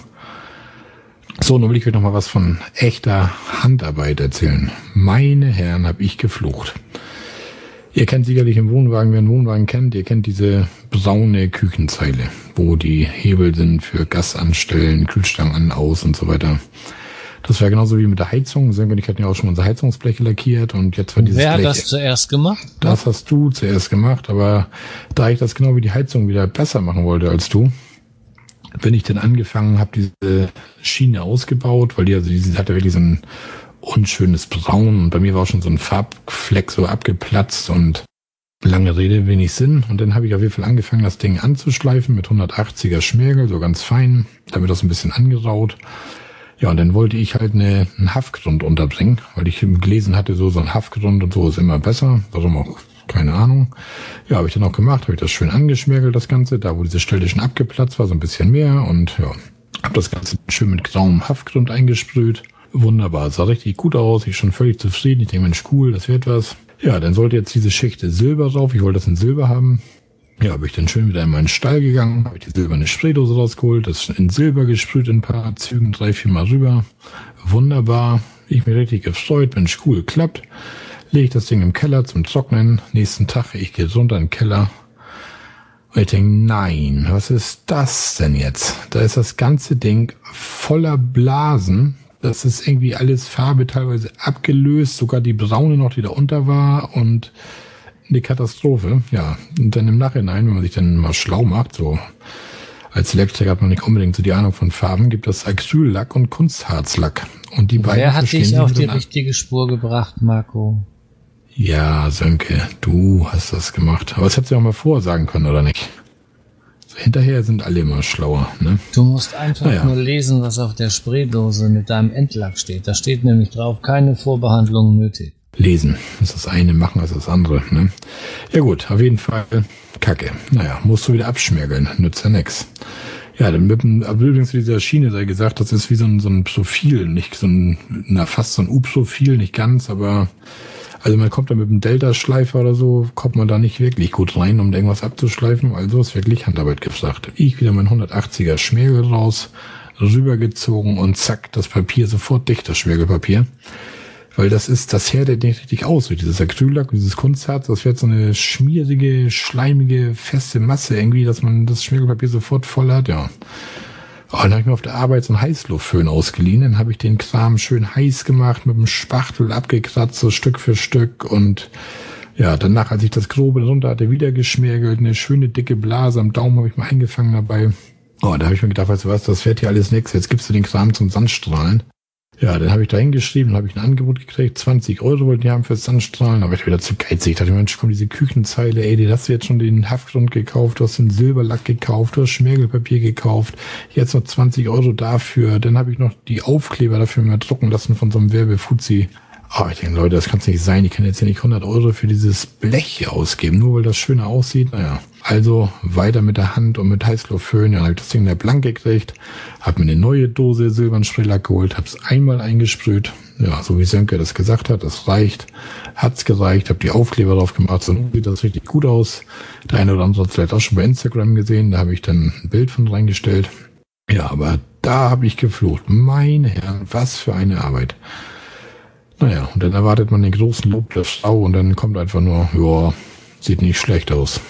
so, nun will ich euch noch mal was von echter Handarbeit erzählen. Meine Herren, habe ich geflucht. Ihr kennt sicherlich im Wohnwagen, wer einen Wohnwagen kennt, ihr kennt diese braune Küchenzeile, wo die Hebel sind für Gas anstellen, Kühlschrank an, aus und so weiter. Das wäre genauso wie mit der Heizung. Ich hatten ja auch schon unsere Heizungsbleche lackiert und jetzt war dieses Wer hat Blech, das zuerst gemacht? Das hast du zuerst gemacht, aber da ich das genau wie die Heizung wieder besser machen wollte als du, bin ich dann angefangen, habe diese Schiene ausgebaut, weil die also diese hatte wirklich so ein unschönes Braun und bei mir war schon so ein Farbfleck so abgeplatzt und lange Rede, wenig Sinn. Und dann habe ich auf jeden Fall angefangen, das Ding anzuschleifen mit 180er Schmirgel, so ganz fein, damit das ein bisschen angeraut. Ja, und dann wollte ich halt eine, einen Haftgrund unterbringen, weil ich gelesen hatte, so, so ein Haftgrund und so ist immer besser. Warum auch? Keine Ahnung. Ja, habe ich dann auch gemacht, habe ich das schön angeschmirgelt, das Ganze, da wo diese Stelle schon abgeplatzt war, so ein bisschen mehr und ja, habe das Ganze schön mit grauem Haftgrund eingesprüht. Wunderbar, sah richtig gut aus, ich schon völlig zufrieden. Ich denke, Mensch, cool, das wird was. Ja, dann sollte jetzt diese Schicht Silber drauf. Ich wollte das in Silber haben. Ja, habe ich dann schön wieder in meinen Stall gegangen, habe ich die silberne Spraydose rausgeholt, das in Silber gesprüht in ein paar Zügen, drei, vier Mal rüber. Wunderbar. Ich mich richtig gefreut, Mensch, cool, klappt. Lege ich das Ding im Keller zum Trocknen. Nächsten Tag, ich gehe runter in den Keller. Und ich denke, nein, was ist das denn jetzt? Da ist das ganze Ding voller Blasen. Das ist irgendwie alles Farbe teilweise abgelöst, sogar die braune noch, die da unter war und eine Katastrophe. Ja, und dann im Nachhinein, wenn man sich dann mal schlau macht, so als Elektriker hat man nicht unbedingt so die Ahnung von Farben, gibt es Acryllack und Kunstharzlack. Und die beiden Wer hat dich auf die richtige Spur gebracht, Marco? Ja, Sönke, du hast das gemacht. Aber das hättest du auch mal vorsagen können, oder nicht? Hinterher sind alle immer schlauer, ne? Du musst einfach naja. nur lesen, was auf der Spraydose mit deinem Endlack steht. Da steht nämlich drauf, keine Vorbehandlung nötig lesen. Das ist das eine, machen als das andere. Ne? Ja gut, auf jeden Fall Kacke. Naja, musst du wieder abschmirgeln, nützt ja nix. Ja, dann mit dem, aber übrigens dieser Schiene sei gesagt, das ist wie so ein, so ein Profil, nicht so ein, na fast so ein U-Profil, nicht ganz, aber also man kommt da mit dem Delta-Schleifer oder so, kommt man da nicht wirklich gut rein, um irgendwas abzuschleifen. Also ist wirklich Handarbeit gefragt. Ich wieder mein 180er Schmirgel raus, rübergezogen und zack, das Papier sofort dicht, das Schmirgelpapier. Weil das ist, das härtet nicht richtig aus. Dieses Acryllack, dieses Kunstharz, das wird so eine schmierige, schleimige, feste Masse irgendwie, dass man das Schmirgelpapier sofort voll hat, ja. Oh, dann habe ich mir auf der Arbeit so einen Heißluftföhn ausgeliehen. Dann habe ich den Kram schön heiß gemacht, mit dem Spachtel abgekratzt, so Stück für Stück. Und ja, danach, als ich das Grobe runter hatte, wieder geschmirgelt. Eine schöne dicke Blase am Daumen habe ich mal eingefangen dabei. Oh, da habe ich mir gedacht, weißt du was, das fährt hier alles nix. Jetzt gibst du den Kram zum Sandstrahlen. Ja, dann habe ich da hingeschrieben, habe ich ein Angebot gekriegt, 20 Euro wollten die haben fürs Anstrahlen, aber ich wieder zu geizig. Ich dachte, Mensch, komm, diese Küchenzeile, ey, die hast du jetzt schon den Haftgrund gekauft, du hast den Silberlack gekauft, du hast Schmirgelpapier gekauft, jetzt noch 20 Euro dafür, dann habe ich noch die Aufkleber dafür mal drucken lassen von so einem Werbefuzzi. Aber ich denke, Leute, das kann es nicht sein. Ich kann jetzt hier nicht 100 Euro für dieses Blech ausgeben, nur weil das schöner aussieht. Naja, also weiter mit der Hand und mit Heißluftföhn. Dann habe ich das Ding in der blank gekriegt, habe mir eine neue Dose silbernen geholt, habe es einmal eingesprüht. Ja, so wie Sönke das gesagt hat, das reicht. Hat's gereicht, habe die Aufkleber drauf gemacht, so sieht das richtig gut aus. Der eine oder andere hat es vielleicht auch schon bei Instagram gesehen, da habe ich dann ein Bild von reingestellt. Ja, aber da habe ich geflucht. Meine Herren, was für eine Arbeit. Naja, und dann erwartet man den großen Lob der Frau und dann kommt einfach nur, ja, sieht nicht schlecht aus.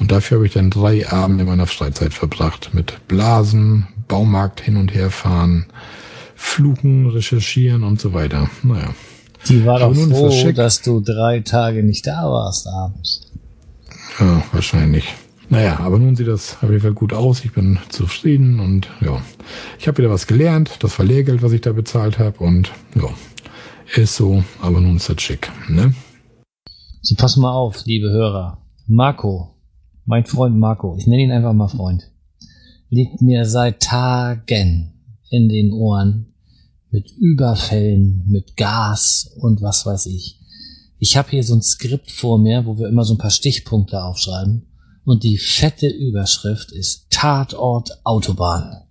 Und dafür habe ich dann drei Abende meiner Freizeit verbracht. Mit Blasen, Baumarkt hin und her fahren, Fluchen, recherchieren und so weiter. Naja. Die war doch froh, dass du drei Tage nicht da warst abends. Ja, wahrscheinlich. Naja, aber nun sieht das auf jeden Fall gut aus. Ich bin zufrieden und ja, ich habe wieder was gelernt. Das war Lehrgeld, was ich da bezahlt habe und ja, ist so, aber nun ist das schick, ne? So, pass mal auf, liebe Hörer. Marco, mein Freund Marco, ich nenne ihn einfach mal Freund, liegt mir seit Tagen in den Ohren mit Überfällen, mit Gas und was weiß ich. Ich habe hier so ein Skript vor mir, wo wir immer so ein paar Stichpunkte aufschreiben. Und die fette Überschrift ist Tatort Autobahn.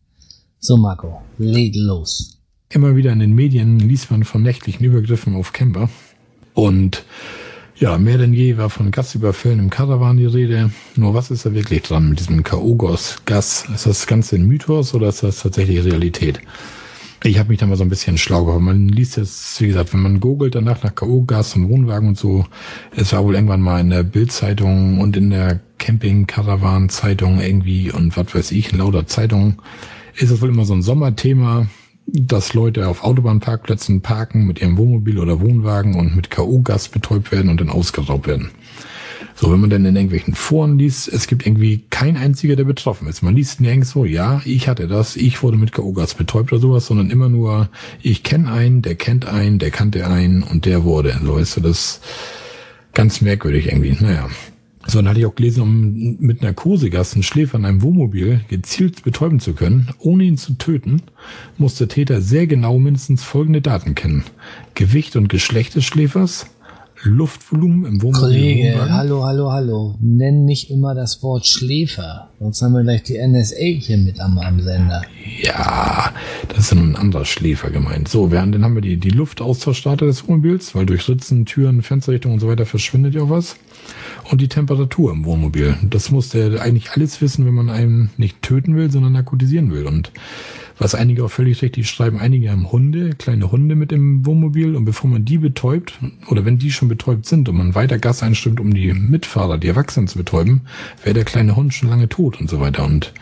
So, Marco, leg los. Immer wieder in den Medien liest man von nächtlichen Übergriffen auf Camper. Und ja, mehr denn je war von Gasüberfällen im Karawan die Rede. Nur was ist da wirklich dran mit diesem K.O.-Gas? Ist das Ganze ein Mythos oder ist das tatsächlich Realität? Ich habe mich da mal so ein bisschen schlau gemacht. Man liest jetzt, wie gesagt, wenn man googelt danach nach K.O.-Gas und Wohnwagen und so, es war wohl irgendwann mal in der Bildzeitung und in der Camping-Caravan-Zeitung irgendwie und was weiß ich, in lauter Zeitungen, ist es wohl immer so ein Sommerthema dass Leute auf Autobahnparkplätzen parken mit ihrem Wohnmobil oder Wohnwagen und mit K.O.-Gas betäubt werden und dann ausgeraubt werden. So, wenn man dann in irgendwelchen Foren liest, es gibt irgendwie kein einziger, der betroffen ist. Man liest nirgends so, ja, ich hatte das, ich wurde mit K.O.-Gas betäubt oder sowas, sondern immer nur, ich kenne einen, der kennt einen, der kannte einen und der wurde. So ist so das ganz merkwürdig irgendwie. Naja. So, dann hatte ich auch gelesen, um mit Narkosegas einen Schläfer in einem Wohnmobil gezielt betäuben zu können, ohne ihn zu töten, muss der Täter sehr genau mindestens folgende Daten kennen. Gewicht und Geschlecht des Schläfers, Luftvolumen im Wohnmobil. Kollege, hallo, hallo, hallo. Nenn nicht immer das Wort Schläfer. Sonst haben wir gleich die NSA hier mit am, am Sender. Ja, das ist ja nun ein anderer Schläfer gemeint. So, während dann haben wir die, die Luftaustauschrate des Wohnmobils, weil durch Ritzen, Türen, Fensterrichtungen und so weiter verschwindet ja auch was und die Temperatur im Wohnmobil. Das muss der eigentlich alles wissen, wenn man einen nicht töten will, sondern narkotisieren will. Und was einige auch völlig richtig schreiben, einige haben Hunde, kleine Hunde mit im Wohnmobil und bevor man die betäubt oder wenn die schon betäubt sind und man weiter Gas einstimmt, um die Mitfahrer, die Erwachsenen zu betäuben, wäre der kleine Hund schon lange tot und so weiter. Und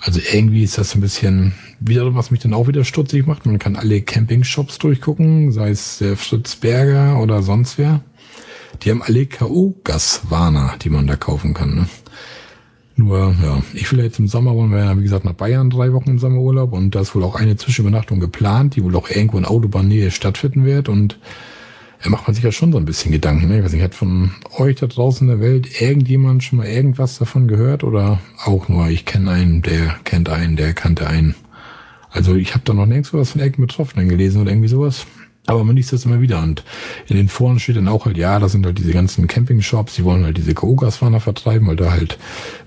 also irgendwie ist das ein bisschen wieder, was mich dann auch wieder stutzig macht. Man kann alle Camping-Shops durchgucken, sei es der Fritz Berger oder sonst wer. Die haben alle K.O.-Gaswarner, die man da kaufen kann. Ne? Nur, ja, ich will jetzt im Sommer wollen wir ja, wie gesagt, nach Bayern drei Wochen im Sommerurlaub und da ist wohl auch eine Zwischenübernachtung geplant, die wohl auch irgendwo in Autobahnnähe stattfinden wird und da macht man sich ja schon so ein bisschen Gedanken. Ne? Ich weiß nicht, hat von euch da draußen in der Welt irgendjemand schon mal irgendwas davon gehört oder auch nur, ich kenne einen, der kennt einen, der kannte einen. Also ich habe da noch nirgends was von irgendeinem Betroffenen gelesen oder irgendwie sowas. Aber man liest das immer wieder und in den Foren steht dann auch halt, ja, das sind halt diese ganzen Camping-Shops, die wollen halt diese Kogas-Fahner vertreiben, weil da halt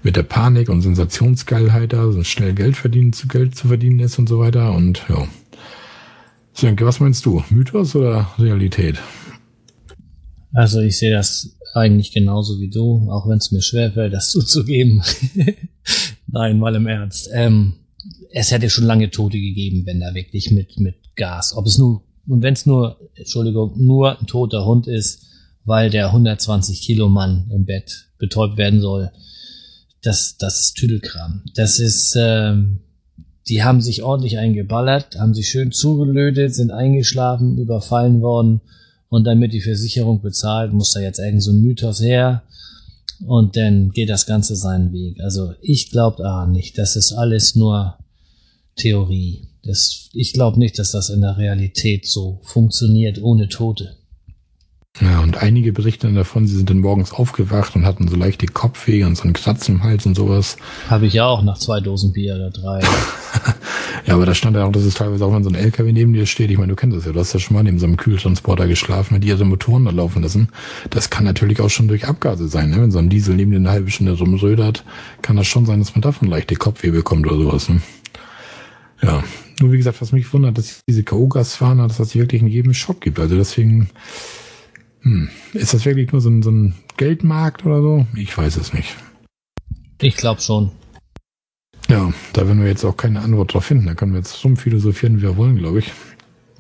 mit der Panik und Sensationsgeilheit da so schnell Geld verdienen zu Geld zu verdienen ist und so weiter und ja. Sönke, was meinst du? Mythos oder Realität? Also ich sehe das eigentlich genauso wie du, auch wenn es mir schwerfällt, das zuzugeben. Nein, mal im Ernst. Ähm, es hätte schon lange Tote gegeben, wenn da wirklich mit, mit Gas, ob es nur und wenn es nur, Entschuldigung, nur ein toter Hund ist, weil der 120 Kilo Mann im Bett betäubt werden soll, das, das ist Tüdelkram. Das ist, ähm, die haben sich ordentlich eingeballert, haben sich schön zugelötet, sind eingeschlafen, überfallen worden und damit die Versicherung bezahlt, muss da jetzt irgend so ein Mythos her und dann geht das Ganze seinen Weg. Also ich glaube daran nicht. Das ist alles nur Theorie. Das, ich glaube nicht, dass das in der Realität so funktioniert ohne Tote. Ja, und einige berichten davon, sie sind dann morgens aufgewacht und hatten so leichte Kopfweh und so einen Kratz im Hals und sowas. Habe ich ja auch nach zwei Dosen Bier oder drei. ja, aber da stand ja auch, dass es teilweise auch, wenn so ein LKW neben dir steht, ich meine, du kennst das ja, du hast ja schon mal neben so einem Kühltransporter geschlafen, mit ihre Motoren da laufen lassen. Das kann natürlich auch schon durch Abgase sein, ne? Wenn so ein Diesel neben dir eine halbe Stunde rumrödert, kann das schon sein, dass man davon leichte Kopfweh bekommt oder sowas, ne? Ja, nur wie gesagt, was mich wundert, dass diese K.O.-Gasfahner, dass das wirklich in jedem Shop gibt. Also deswegen, hm. Ist das wirklich nur so ein, so ein Geldmarkt oder so? Ich weiß es nicht. Ich glaube schon. Ja, da werden wir jetzt auch keine Antwort drauf finden. Da können wir jetzt rumphilosophieren, wie wir wollen, glaube ich.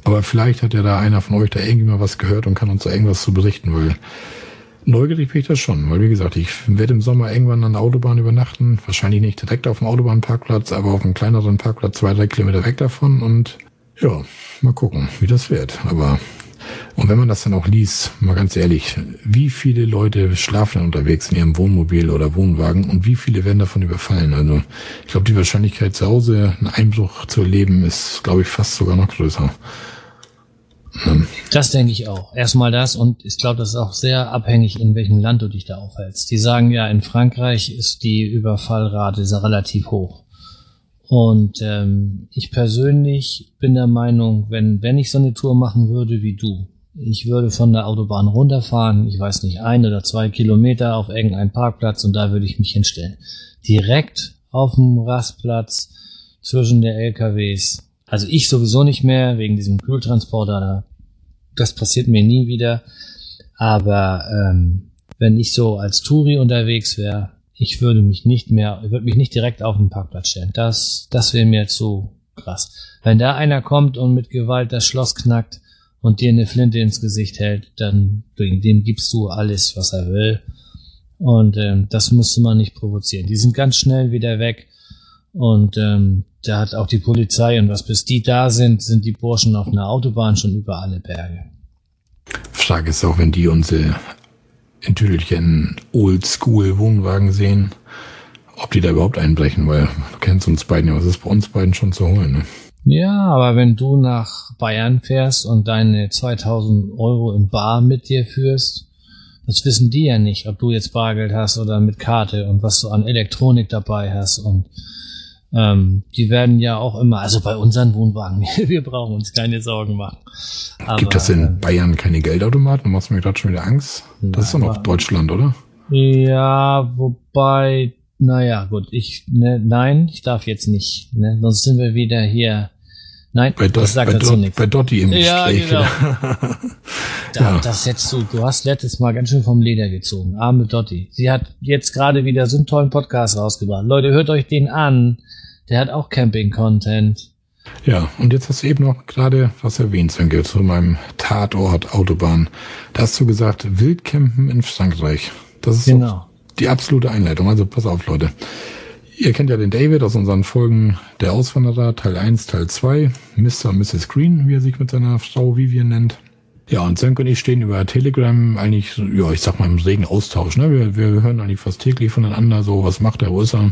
Aber vielleicht hat ja da einer von euch da irgendwie mal was gehört und kann uns da irgendwas zu berichten, weil neugierig bin ich das schon. Weil, wie gesagt, ich werde im Sommer irgendwann an der Autobahn übernachten. Wahrscheinlich nicht direkt auf dem Autobahnparkplatz, aber auf einem kleineren Parkplatz zwei, drei Kilometer weg davon. Und ja, mal gucken, wie das wird. Aber und wenn man das dann auch liest, mal ganz ehrlich, wie viele Leute schlafen unterwegs in ihrem Wohnmobil oder Wohnwagen und wie viele werden davon überfallen? Also ich glaube, die Wahrscheinlichkeit zu Hause einen Einbruch zu erleben ist, glaube ich, fast sogar noch größer. Hm. Das denke ich auch. Erstmal das und ich glaube, das ist auch sehr abhängig, in welchem Land du dich da aufhältst. Die sagen ja, in Frankreich ist die Überfallrate relativ hoch. Und ähm, ich persönlich bin der Meinung, wenn, wenn ich so eine Tour machen würde wie du, ich würde von der Autobahn runterfahren, ich weiß nicht, ein oder zwei Kilometer auf irgendeinen Parkplatz und da würde ich mich hinstellen. Direkt auf dem Rastplatz zwischen der LKWs. Also ich sowieso nicht mehr, wegen diesem Kühltransporter. Das passiert mir nie wieder. Aber ähm, wenn ich so als Touri unterwegs wäre, ich würde mich nicht mehr, würde mich nicht direkt auf den Parkplatz stellen. Das, das wäre mir zu krass. Wenn da einer kommt und mit Gewalt das Schloss knackt und dir eine Flinte ins Gesicht hält, dann dem gibst du alles, was er will. Und ähm, das müsste man nicht provozieren. Die sind ganz schnell wieder weg. Und ähm, da hat auch die Polizei und was bis die da sind, sind die Burschen auf einer Autobahn schon über alle Berge. Frage ist auch, wenn die unsere in Tüdelchen Oldschool-Wohnwagen sehen, ob die da überhaupt einbrechen, weil du kennst uns beiden ja, was ist bei uns beiden schon zu holen. Ne? Ja, aber wenn du nach Bayern fährst und deine 2000 Euro in Bar mit dir führst, das wissen die ja nicht, ob du jetzt Bargeld hast oder mit Karte und was du an Elektronik dabei hast und ähm, die werden ja auch immer, also bei unseren Wohnwagen, wir brauchen uns keine Sorgen machen. Aber, Gibt es in ähm, Bayern keine Geldautomaten? Du machst mir gerade schon wieder Angst. Das ist doch noch Deutschland, oder? Ja, wobei, naja, gut, ich, ne, nein, ich darf jetzt nicht, ne, sonst sind wir wieder hier. Nein, bei Dot, ich sag bei dazu Dot, nichts. Bei Dotti im ja, Gespräch. Genau. da, ja. Das jetzt so, du hast letztes Mal ganz schön vom Leder gezogen. Arme Dotti. Sie hat jetzt gerade wieder so einen tollen Podcast rausgebracht. Leute, hört euch den an. Der hat auch Camping-Content. Ja, und jetzt hast du eben noch gerade was erwähnt, Sönke, zu meinem Tatort Autobahn. Da hast du gesagt, Wildcampen in Frankreich. Das ist genau. die absolute Einleitung. Also pass auf, Leute. Ihr kennt ja den David aus unseren Folgen Der Auswanderer, Teil 1, Teil 2, Mr. und Mrs. Green, wie er sich mit seiner Frau Vivian nennt. Ja, und Sönke und ich stehen über Telegram eigentlich, ja, ich sag mal im regen Austausch. Ne? Wir, wir hören eigentlich fast täglich voneinander, so, was macht er, wo ist er?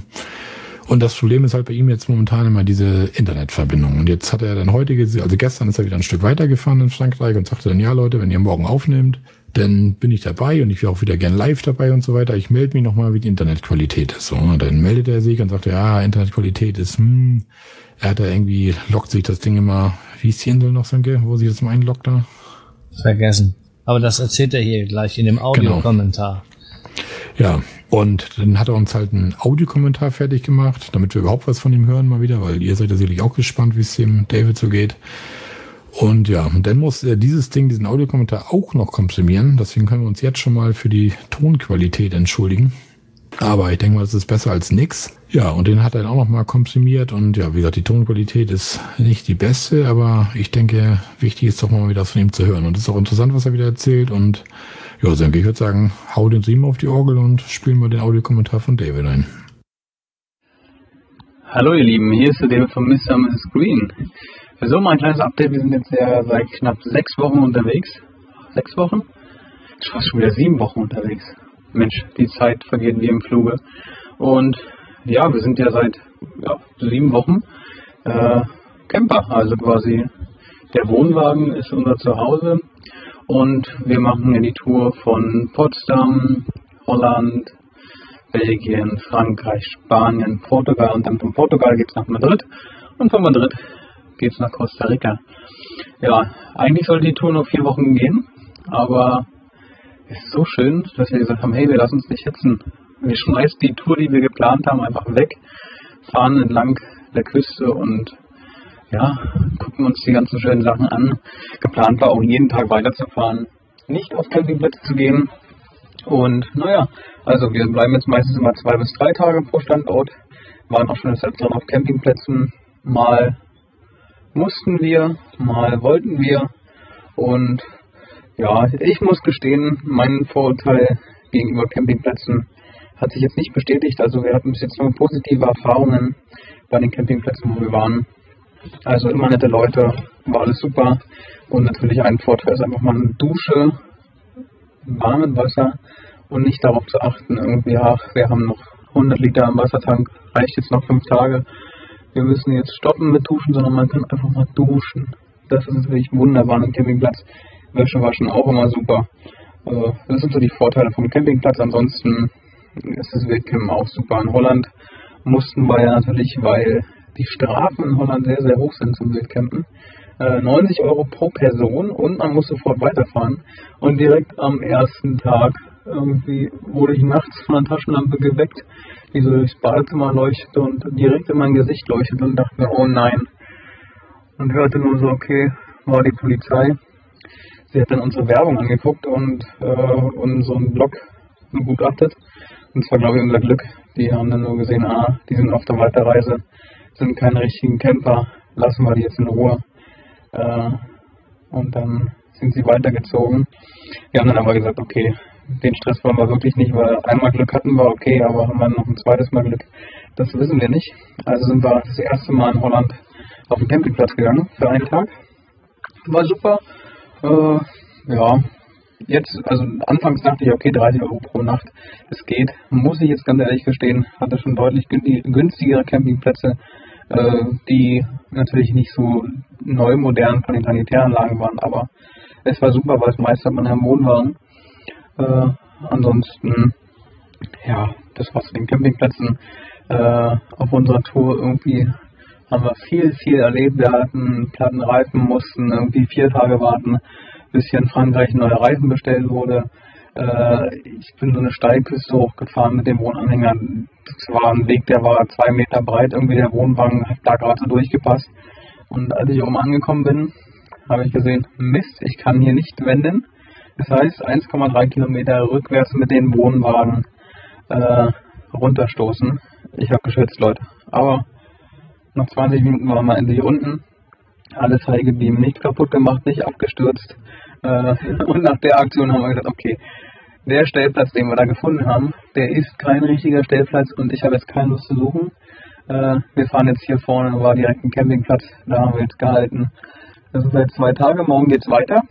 Und das Problem ist halt bei ihm jetzt momentan immer diese Internetverbindung. Und jetzt hat er dann heute, also gestern ist er wieder ein Stück weitergefahren in Frankreich und sagte dann, ja Leute, wenn ihr morgen aufnehmt, dann bin ich dabei und ich wäre auch wieder gern live dabei und so weiter. Ich melde mich nochmal, wie die Internetqualität ist. So, und dann meldet er sich und sagt, ja, Internetqualität ist, hm, er hat da irgendwie, lockt sich das Ding immer, wie ist die Insel noch, Sanke, wo sich das mal einloggt da? Vergessen. Aber das erzählt er hier gleich in dem genau. Audiokommentar. Ja, und dann hat er uns halt einen Audiokommentar fertig gemacht, damit wir überhaupt was von ihm hören mal wieder, weil ihr seid ja sicherlich auch gespannt, wie es dem David so geht. Und ja, und dann muss er dieses Ding, diesen Audiokommentar auch noch komprimieren. Deswegen können wir uns jetzt schon mal für die Tonqualität entschuldigen. Aber ich denke mal, das ist besser als nix. Ja, und den hat er dann auch noch mal komprimiert. Und ja, wie gesagt, die Tonqualität ist nicht die beste, aber ich denke, wichtig ist doch mal wieder von ihm zu hören. Und es ist auch interessant, was er wieder erzählt. Und ja, Senke, ich würde sagen, hau den Siemen auf die Orgel und spielen wir den Audiokommentar von David ein. Hallo ihr Lieben, hier ist der David von Mr. Mrs. Green. So, mein kleines Update, wir sind jetzt ja seit knapp sechs Wochen unterwegs. Sechs Wochen? Ich war schon wieder sieben Wochen unterwegs. Mensch, die Zeit vergeht wie im Fluge. Und ja, wir sind ja seit ja, sieben Wochen äh, Camper, also quasi der Wohnwagen ist unser Zuhause und wir machen ja die Tour von Potsdam, Holland, Belgien, Frankreich, Spanien, Portugal und dann von Portugal geht es nach Madrid und von Madrid geht es nach Costa Rica. Ja, eigentlich sollte die Tour nur vier Wochen gehen, aber es ist so schön, dass wir gesagt haben, hey, wir lassen uns nicht hetzen. Wir schmeißen die Tour, die wir geplant haben, einfach weg, fahren entlang der Küste und ja, gucken uns die ganzen schönen Sachen an. Geplant war auch jeden Tag weiterzufahren, nicht auf Campingplätze zu gehen. Und naja, also wir bleiben jetzt meistens immer zwei bis drei Tage pro Standort, waren auch schon des Öfteren auf Campingplätzen. Mal mussten wir, mal wollten wir. Und ja, ich muss gestehen, mein Vorurteil gegenüber Campingplätzen hat sich jetzt nicht bestätigt. Also wir hatten bis jetzt nur positive Erfahrungen bei den Campingplätzen, wo wir waren. Also immer nette Leute, war alles super. Und natürlich ein Vorteil ist einfach mal eine Dusche, warmes Wasser und nicht darauf zu achten, irgendwie, ach, wir haben noch 100 Liter im Wassertank, reicht jetzt noch 5 Tage. Wir müssen jetzt stoppen mit Duschen, sondern man kann einfach mal duschen. Das ist natürlich wunderbar am Campingplatz. Wäsche waschen auch immer super. Also das sind so die Vorteile vom Campingplatz. Ansonsten ist das Wildcampen auch super. In Holland mussten wir ja natürlich, weil die Strafen in Holland sehr, sehr hoch sind zum Wildcampen. 90 äh, Euro pro Person und man muss sofort weiterfahren. Und direkt am ersten Tag irgendwie wurde ich nachts von einer Taschenlampe geweckt, die so durchs Badezimmer leuchtet und direkt in mein Gesicht leuchtet und dachte mir, oh nein. Und hörte nur so, okay, war die Polizei. Sie hat dann unsere Werbung angeguckt und äh, unseren Blog begutachtet. Und zwar glaube ich unser Glück. Die haben dann nur gesehen, ah, die sind auf der Weiterreise sind keine richtigen Camper, lassen wir die jetzt in Ruhe. Äh, und dann sind sie weitergezogen. Wir haben dann aber gesagt, okay, den Stress wollen wir wirklich nicht, weil einmal Glück hatten wir, okay, aber haben wir noch ein zweites Mal Glück? Das wissen wir nicht. Also sind wir das erste Mal in Holland auf den Campingplatz gegangen für einen Tag. War super. Äh, ja, jetzt, also anfangs dachte ich, okay, 30 Euro pro Nacht, es geht. Muss ich jetzt ganz ehrlich gestehen, hatte schon deutlich günstigere Campingplätze äh, die natürlich nicht so neu modern von den Sanitäranlagen waren, aber es war super, weil es meist am Wohn waren. Äh, ansonsten, ja, das war's mit den Campingplätzen. Äh, auf unserer Tour irgendwie haben wir viel, viel erlebt. Wir hatten platten Reifen, mussten irgendwie vier Tage warten, bis hier in Frankreich ein neuer Reifen bestellt wurde. Äh, ich bin so eine Steilküste hochgefahren mit dem Wohnanhänger. Das war ein Weg, der war zwei Meter breit. Irgendwie der Wohnwagen hat da gerade so durchgepasst. Und als ich oben angekommen bin, habe ich gesehen, Mist, ich kann hier nicht wenden. Das heißt, 1,3 Kilometer rückwärts mit den Wohnwagen äh, runterstoßen. Ich habe geschwitzt, Leute. Aber nach 20 Minuten waren wir endlich unten. Alles heil geblieben, nicht kaputt gemacht, nicht abgestürzt. Äh, und nach der Aktion haben wir gesagt, okay, der Stellplatz, den wir da gefunden haben, der ist kein richtiger Stellplatz und ich habe jetzt keine Lust zu suchen. Äh, wir fahren jetzt hier vorne, war direkt ein Campingplatz, da haben wir jetzt gehalten. Das sind seit zwei Tagen, morgen geht es weiter.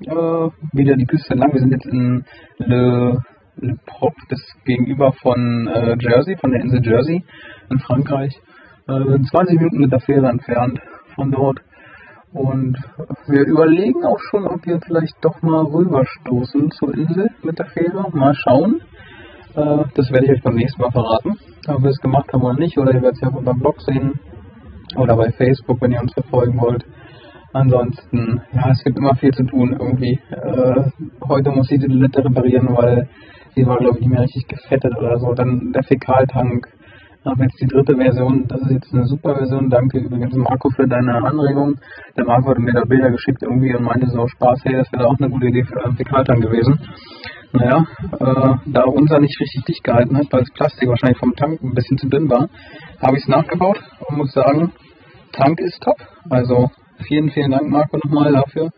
Äh, wieder die Küste entlang. Wir sind jetzt in Le, Le Prop, das gegenüber von äh, Jersey, von der Insel Jersey in Frankreich. Äh, wir sind 20 Minuten mit der Fähre entfernt von dort. Und wir überlegen auch schon, ob wir vielleicht doch mal rüberstoßen zur Insel mit der Fähre. Mal schauen. Äh, das werde ich euch beim nächsten Mal verraten, ob wir es gemacht haben oder nicht. Oder ihr werdet es ja auf unserem Blog sehen. Oder bei Facebook, wenn ihr uns verfolgen wollt. Ansonsten, ja, es gibt immer viel zu tun irgendwie. Äh, heute muss ich die Toilette reparieren, weil die war, glaube ich, nicht mehr richtig gefettet oder so. Dann der Fäkaltank habe jetzt die dritte Version. Das ist jetzt eine super Version. Danke übrigens Marco für deine Anregung. Der Marco hat mir da Bilder geschickt irgendwie und meinte so Spaß, hey, das wäre auch eine gute Idee für Fäkaltank gewesen. Naja, äh, da unser nicht richtig dicht gehalten hat, weil das Plastik wahrscheinlich vom Tank ein bisschen zu dünn war, habe ich es nachgebaut und muss sagen, Tank ist top. Also vielen, vielen Dank Marco nochmal dafür.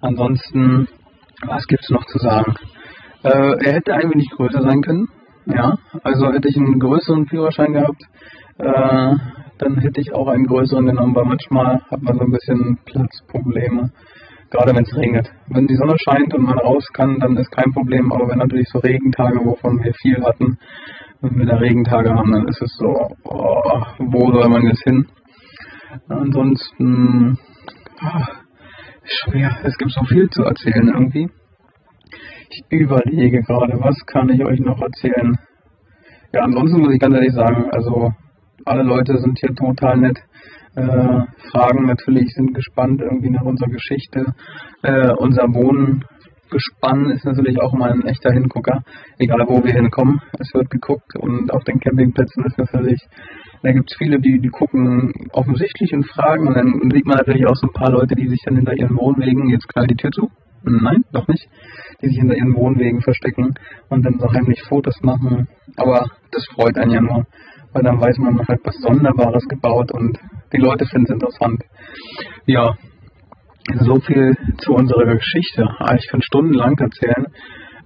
Ansonsten, was gibt es noch zu sagen? Äh, er hätte ein wenig größer sein können. Ja, also hätte ich einen größeren Führerschein gehabt, äh, dann hätte ich auch einen größeren genommen, weil manchmal hat man so ein bisschen Platzprobleme, gerade wenn es regnet. Wenn die Sonne scheint und man raus kann, dann ist kein Problem, aber wenn natürlich so Regentage, wovon wir viel hatten, wenn wir da Regentage haben, dann ist es so, oh, wo soll man jetzt hin? Ansonsten, ah, schwer, es gibt so viel zu erzählen irgendwie. Überlege gerade, was kann ich euch noch erzählen? Ja, ansonsten muss ich ganz ehrlich sagen, also alle Leute sind hier total nett. Äh, Fragen natürlich sind gespannt irgendwie nach unserer Geschichte. Äh, unser Wohngespann ist natürlich auch mal ein echter Hingucker, egal wo wir hinkommen. Es wird geguckt und auf den Campingplätzen ist natürlich, da gibt es viele, die, die gucken offensichtlich und fragen und dann sieht man natürlich auch so ein paar Leute, die sich dann hinter ihren Wohnwegen, jetzt knallt die Tür zu, nein, noch nicht, die sich hinter ihren Wohnwegen verstecken und dann so heimlich Fotos machen. Aber das freut einen ja nur, weil dann weiß man, man hat was Sonderbares gebaut und die Leute finden es interessant. Ja, so viel zu unserer Geschichte. Ah, Ich kann stundenlang erzählen.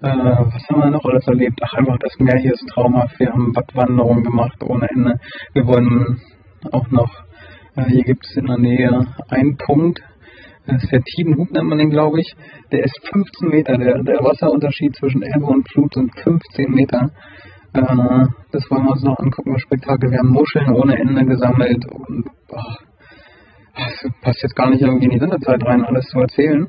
Äh, was haben wir noch alles erlebt? Ach, einfach das Meer hier ist traumhaft. Wir haben Wattwanderungen gemacht ohne Ende. Wir wollen auch noch, äh, hier gibt es in der Nähe einen Punkt, das Tiedenhub nennt man den, glaube ich. Der ist 15 Meter. Der, der Wasserunterschied zwischen Ebbe und Flut sind 15 Meter. Äh, das wollen wir uns noch angucken, das Spektakel. Wir haben Muscheln ohne Ende gesammelt und ach, das passt jetzt gar nicht irgendwie in die Sendezeit rein, alles zu erzählen.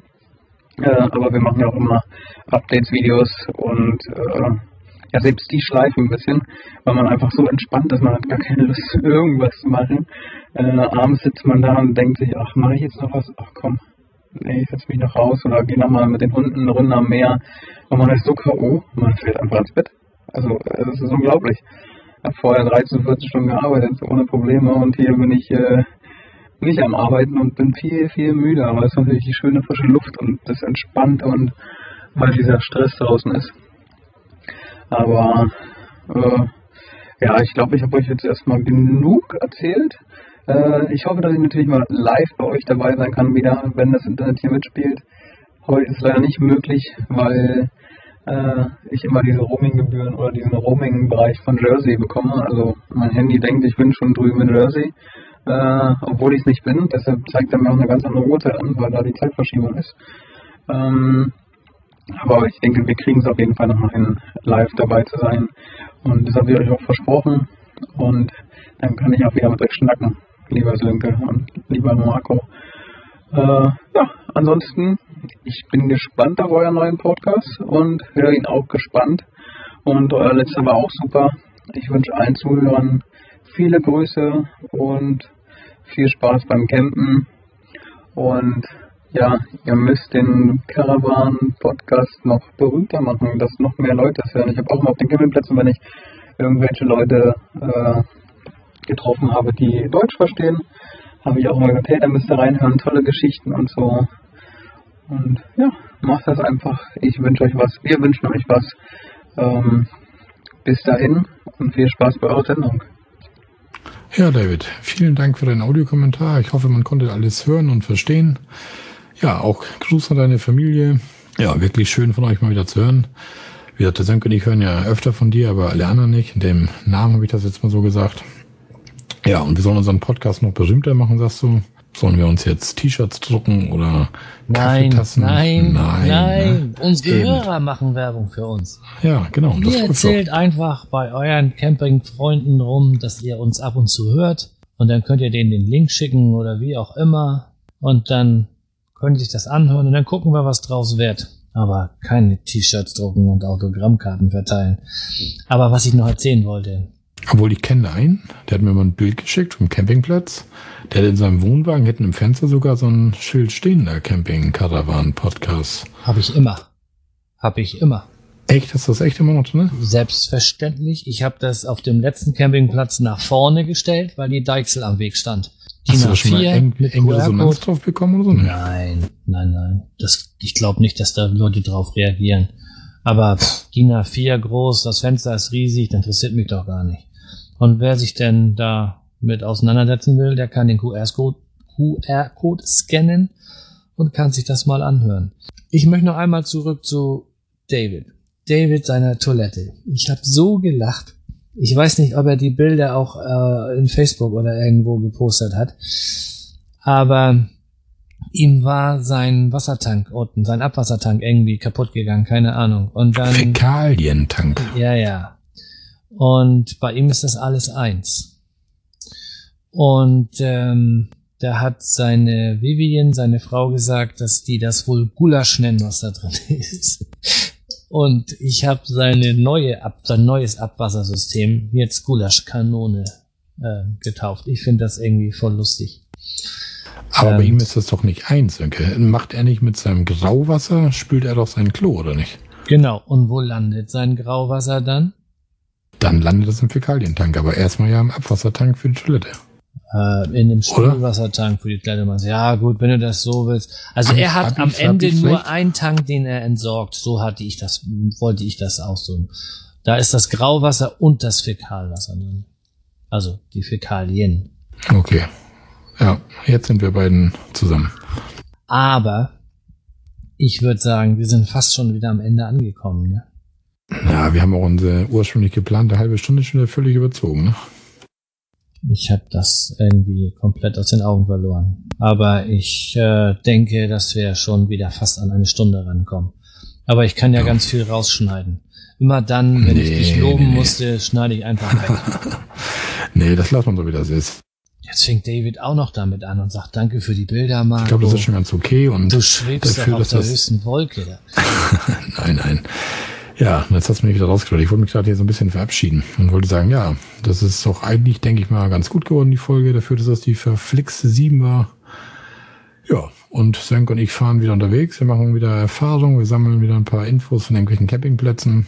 Äh, aber wir machen ja auch immer Updates, Videos und äh, ja, selbst die schleifen ein bisschen, weil man einfach so entspannt ist, man hat gar keine Lust, irgendwas zu machen. Äh, abends sitzt man da und denkt sich, ach, mache ich jetzt noch was? Ach komm, nee, ich setze mich noch raus oder gehe nochmal mit den Hunden eine Runde am Meer. Und man ist so K.O., man fällt einfach ins Bett. Also, das ist unglaublich. Ich habe vorher 13, 14 Stunden gearbeitet, ohne Probleme und hier bin ich äh, nicht am Arbeiten und bin viel, viel müde, aber es ist natürlich die schöne frische Luft und das entspannt und weil dieser Stress draußen ist. Aber äh, ja, ich glaube, ich habe euch jetzt erstmal genug erzählt. Äh, ich hoffe, dass ich natürlich mal live bei euch dabei sein kann, wieder, wenn das Internet hier mitspielt. Heute ist leider nicht möglich, weil äh, ich immer diese Roaming-Gebühren oder diesen Roaming-Bereich von Jersey bekomme. Also mein Handy denkt, ich bin schon drüben in Jersey, äh, obwohl ich es nicht bin. Deshalb zeigt er mir auch eine ganz andere Uhrzeit an, weil da die Zeitverschiebung ist. Ähm, aber ich denke, wir kriegen es auf jeden Fall noch mal hin, live dabei zu sein. Und das habe ich euch auch versprochen. Und dann kann ich auch wieder mit euch schnacken, lieber Sönke und lieber Marco. Äh, ja, ansonsten, ich bin gespannt auf euren neuen Podcast und höre ihn auch gespannt. Und euer letzter war auch super. Ich wünsche allen Zuhörern viele Grüße und viel Spaß beim Campen. Und ja, ihr müsst den Caravan-Podcast noch berühmter machen, dass noch mehr Leute es hören. Ich habe auch mal auf den Campingplätzen, wenn ich irgendwelche Leute äh, getroffen habe, die Deutsch verstehen, habe ich auch mal gesagt, hey, da müsst ihr reinhören, tolle Geschichten und so. Und ja, macht das einfach. Ich wünsche euch was, wir wünschen euch was. Ähm, bis dahin und viel Spaß bei eurer Sendung. Ja, David, vielen Dank für deinen Audiokommentar. Ich hoffe, man konnte alles hören und verstehen. Ja, auch Gruß an deine Familie. Ja, wirklich schön von euch mal wieder zu hören. Wie gesagt, der Sönke und ich hören ja öfter von dir, aber alle anderen nicht. In dem Namen habe ich das jetzt mal so gesagt. Ja, und wir sollen unseren Podcast noch berühmter machen, sagst du? Sollen wir uns jetzt T-Shirts drucken oder Nein, Kaffeetassen? nein, nein, ne? Unsere Eben. Hörer machen Werbung für uns. Ja, genau. Das Ihr erzählt einfach bei euren Campingfreunden rum, dass ihr uns ab und zu hört. Und dann könnt ihr denen den Link schicken oder wie auch immer. Und dann können sich das anhören und dann gucken wir, was draus wird. Aber keine T-Shirts drucken und Autogrammkarten verteilen. Aber was ich noch erzählen wollte. Obwohl ich kenne einen, der hat mir mal ein Bild geschickt vom Campingplatz. Der hat in seinem Wohnwagen hinten im Fenster sogar so ein Schild stehen, der Camping Caravan Podcast. Habe ich immer. Habe ich immer. Echt? Hast du das echt immer noch drin? Selbstverständlich. Ich habe das auf dem letzten Campingplatz nach vorne gestellt, weil die Deichsel am Weg stand. Die Hast du da schon mal eng, enge Resonanz drauf bekommen oder so? Nein, nein, nein. Das, ich glaube nicht, dass da Leute drauf reagieren. Aber DIN A4 groß, das Fenster ist riesig, das interessiert mich doch gar nicht. Und wer sich denn da mit auseinandersetzen will, der kann den QR-Code QR-Code scannen und kann sich das mal anhören. Ich möchte noch einmal zurück zu David. David seiner Toilette. Ich habe so gelacht. Ich weiß nicht, ob er die Bilder auch äh, in Facebook oder irgendwo gepostet hat. Aber ihm war sein Wassertank unten, sein Abwassertank irgendwie kaputt gegangen, keine Ahnung. Und dann, Fäkalientank. ja, ja. Und bei ihm ist das alles eins. Und ähm, da hat seine Vivian, seine Frau gesagt, dass die das wohl Gulasch nennen, was da drin ist. Und ich habe seine neue Ab sein neues Abwassersystem jetzt Gulaschkanone äh, getauft. Ich finde das irgendwie voll lustig. Aber ähm, bei ihm ist das doch nicht eins, Sönke. Macht er nicht mit seinem Grauwasser, spült er doch sein Klo, oder nicht? Genau. Und wo landet sein Grauwasser dann? Dann landet es im Fäkalientank, aber erstmal ja im Abwassertank für die Toilette äh, in dem Spülwassertank für die Kleidermanns. Ja, gut, wenn du das so willst. Also Ach, er hat am Ende nur einen Tank, den er entsorgt. So hatte ich das, wollte ich das ausdrücken. Da ist das Grauwasser und das Fäkalwasser drin. Also die Fäkalien. Okay. Ja, jetzt sind wir beiden zusammen. Aber ich würde sagen, wir sind fast schon wieder am Ende angekommen. Ne? Ja, wir haben auch unsere ursprünglich geplante halbe Stunde schon wieder völlig überzogen. Ne? Ich habe das irgendwie komplett aus den Augen verloren. Aber ich äh, denke, dass wir schon wieder fast an eine Stunde rankommen. Aber ich kann ja, ja. ganz viel rausschneiden. Immer dann, wenn nee, ich dich loben nee, musste, schneide ich einfach weg. nee, das lassen wir so, wie das ist. Jetzt fängt David auch noch damit an und sagt Danke für die Bilder, Marco. Ich glaube, das ist schon ganz okay. Und du schwebst dafür, doch auf der höchsten Wolke. nein, nein. Ja, jetzt hast du mich wieder rausgestellt. Ich wollte mich gerade hier so ein bisschen verabschieden und wollte sagen, ja, das ist doch eigentlich, denke ich mal, ganz gut geworden, die Folge, dafür, dass das die verflixte 7 war. Ja, und Senk und ich fahren wieder unterwegs. Wir machen wieder Erfahrungen, wir sammeln wieder ein paar Infos von irgendwelchen Campingplätzen.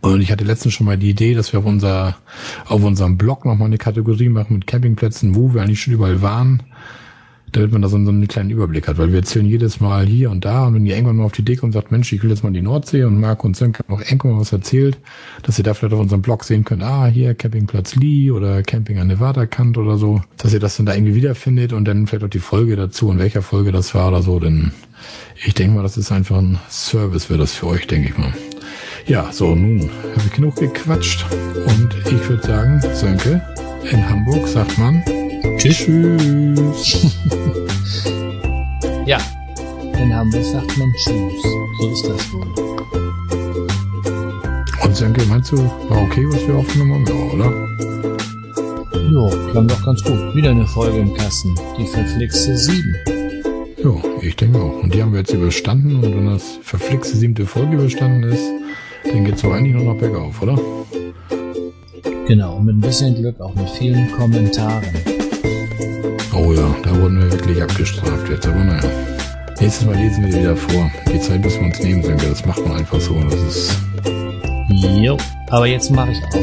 Und ich hatte letztens schon mal die Idee, dass wir auf, unser, auf unserem Blog nochmal eine Kategorie machen mit Campingplätzen, wo wir eigentlich schon überall waren damit man da so, einen kleinen Überblick hat, weil wir erzählen jedes Mal hier und da und wenn ihr irgendwann mal auf die Idee kommt und sagt, Mensch, ich will jetzt mal in die Nordsee und Marco und Sönke haben auch irgendwann mal was erzählt, dass ihr da vielleicht auf unserem Blog sehen könnt, ah, hier Campingplatz Lee oder Camping an Nevada Kant oder so, dass ihr das dann da irgendwie wiederfindet und dann vielleicht auch die Folge dazu und welcher Folge das war oder so, denn ich denke mal, das ist einfach ein Service, wäre das für euch, denke ich mal. Ja, so, nun habe ich genug gequatscht und ich würde sagen, Sönke, in Hamburg sagt man Tschüss. ja, in Hamburg sagt man Tschüss. So ist das wohl. Und Senke, meinst du, war okay, was wir aufgenommen haben? Ja, oder? Jo, klang doch ganz gut. Wieder eine Folge im Kasten. Die verflixte 7. Jo, ich denke auch. Und die haben wir jetzt überstanden. Und wenn das verflixte siebte Folge überstanden ist, dann geht es doch eigentlich nur noch bergauf, oder? Genau, und mit ein bisschen Glück auch mit vielen Kommentaren. Oh ja, da wurden wir wirklich abgestraft jetzt, aber naja. Nächstes Mal lesen wir wieder vor. Die Zeit müssen wir uns nehmen, Senke. Das macht man einfach so. Das ist. Jo, aber jetzt mache ich aus.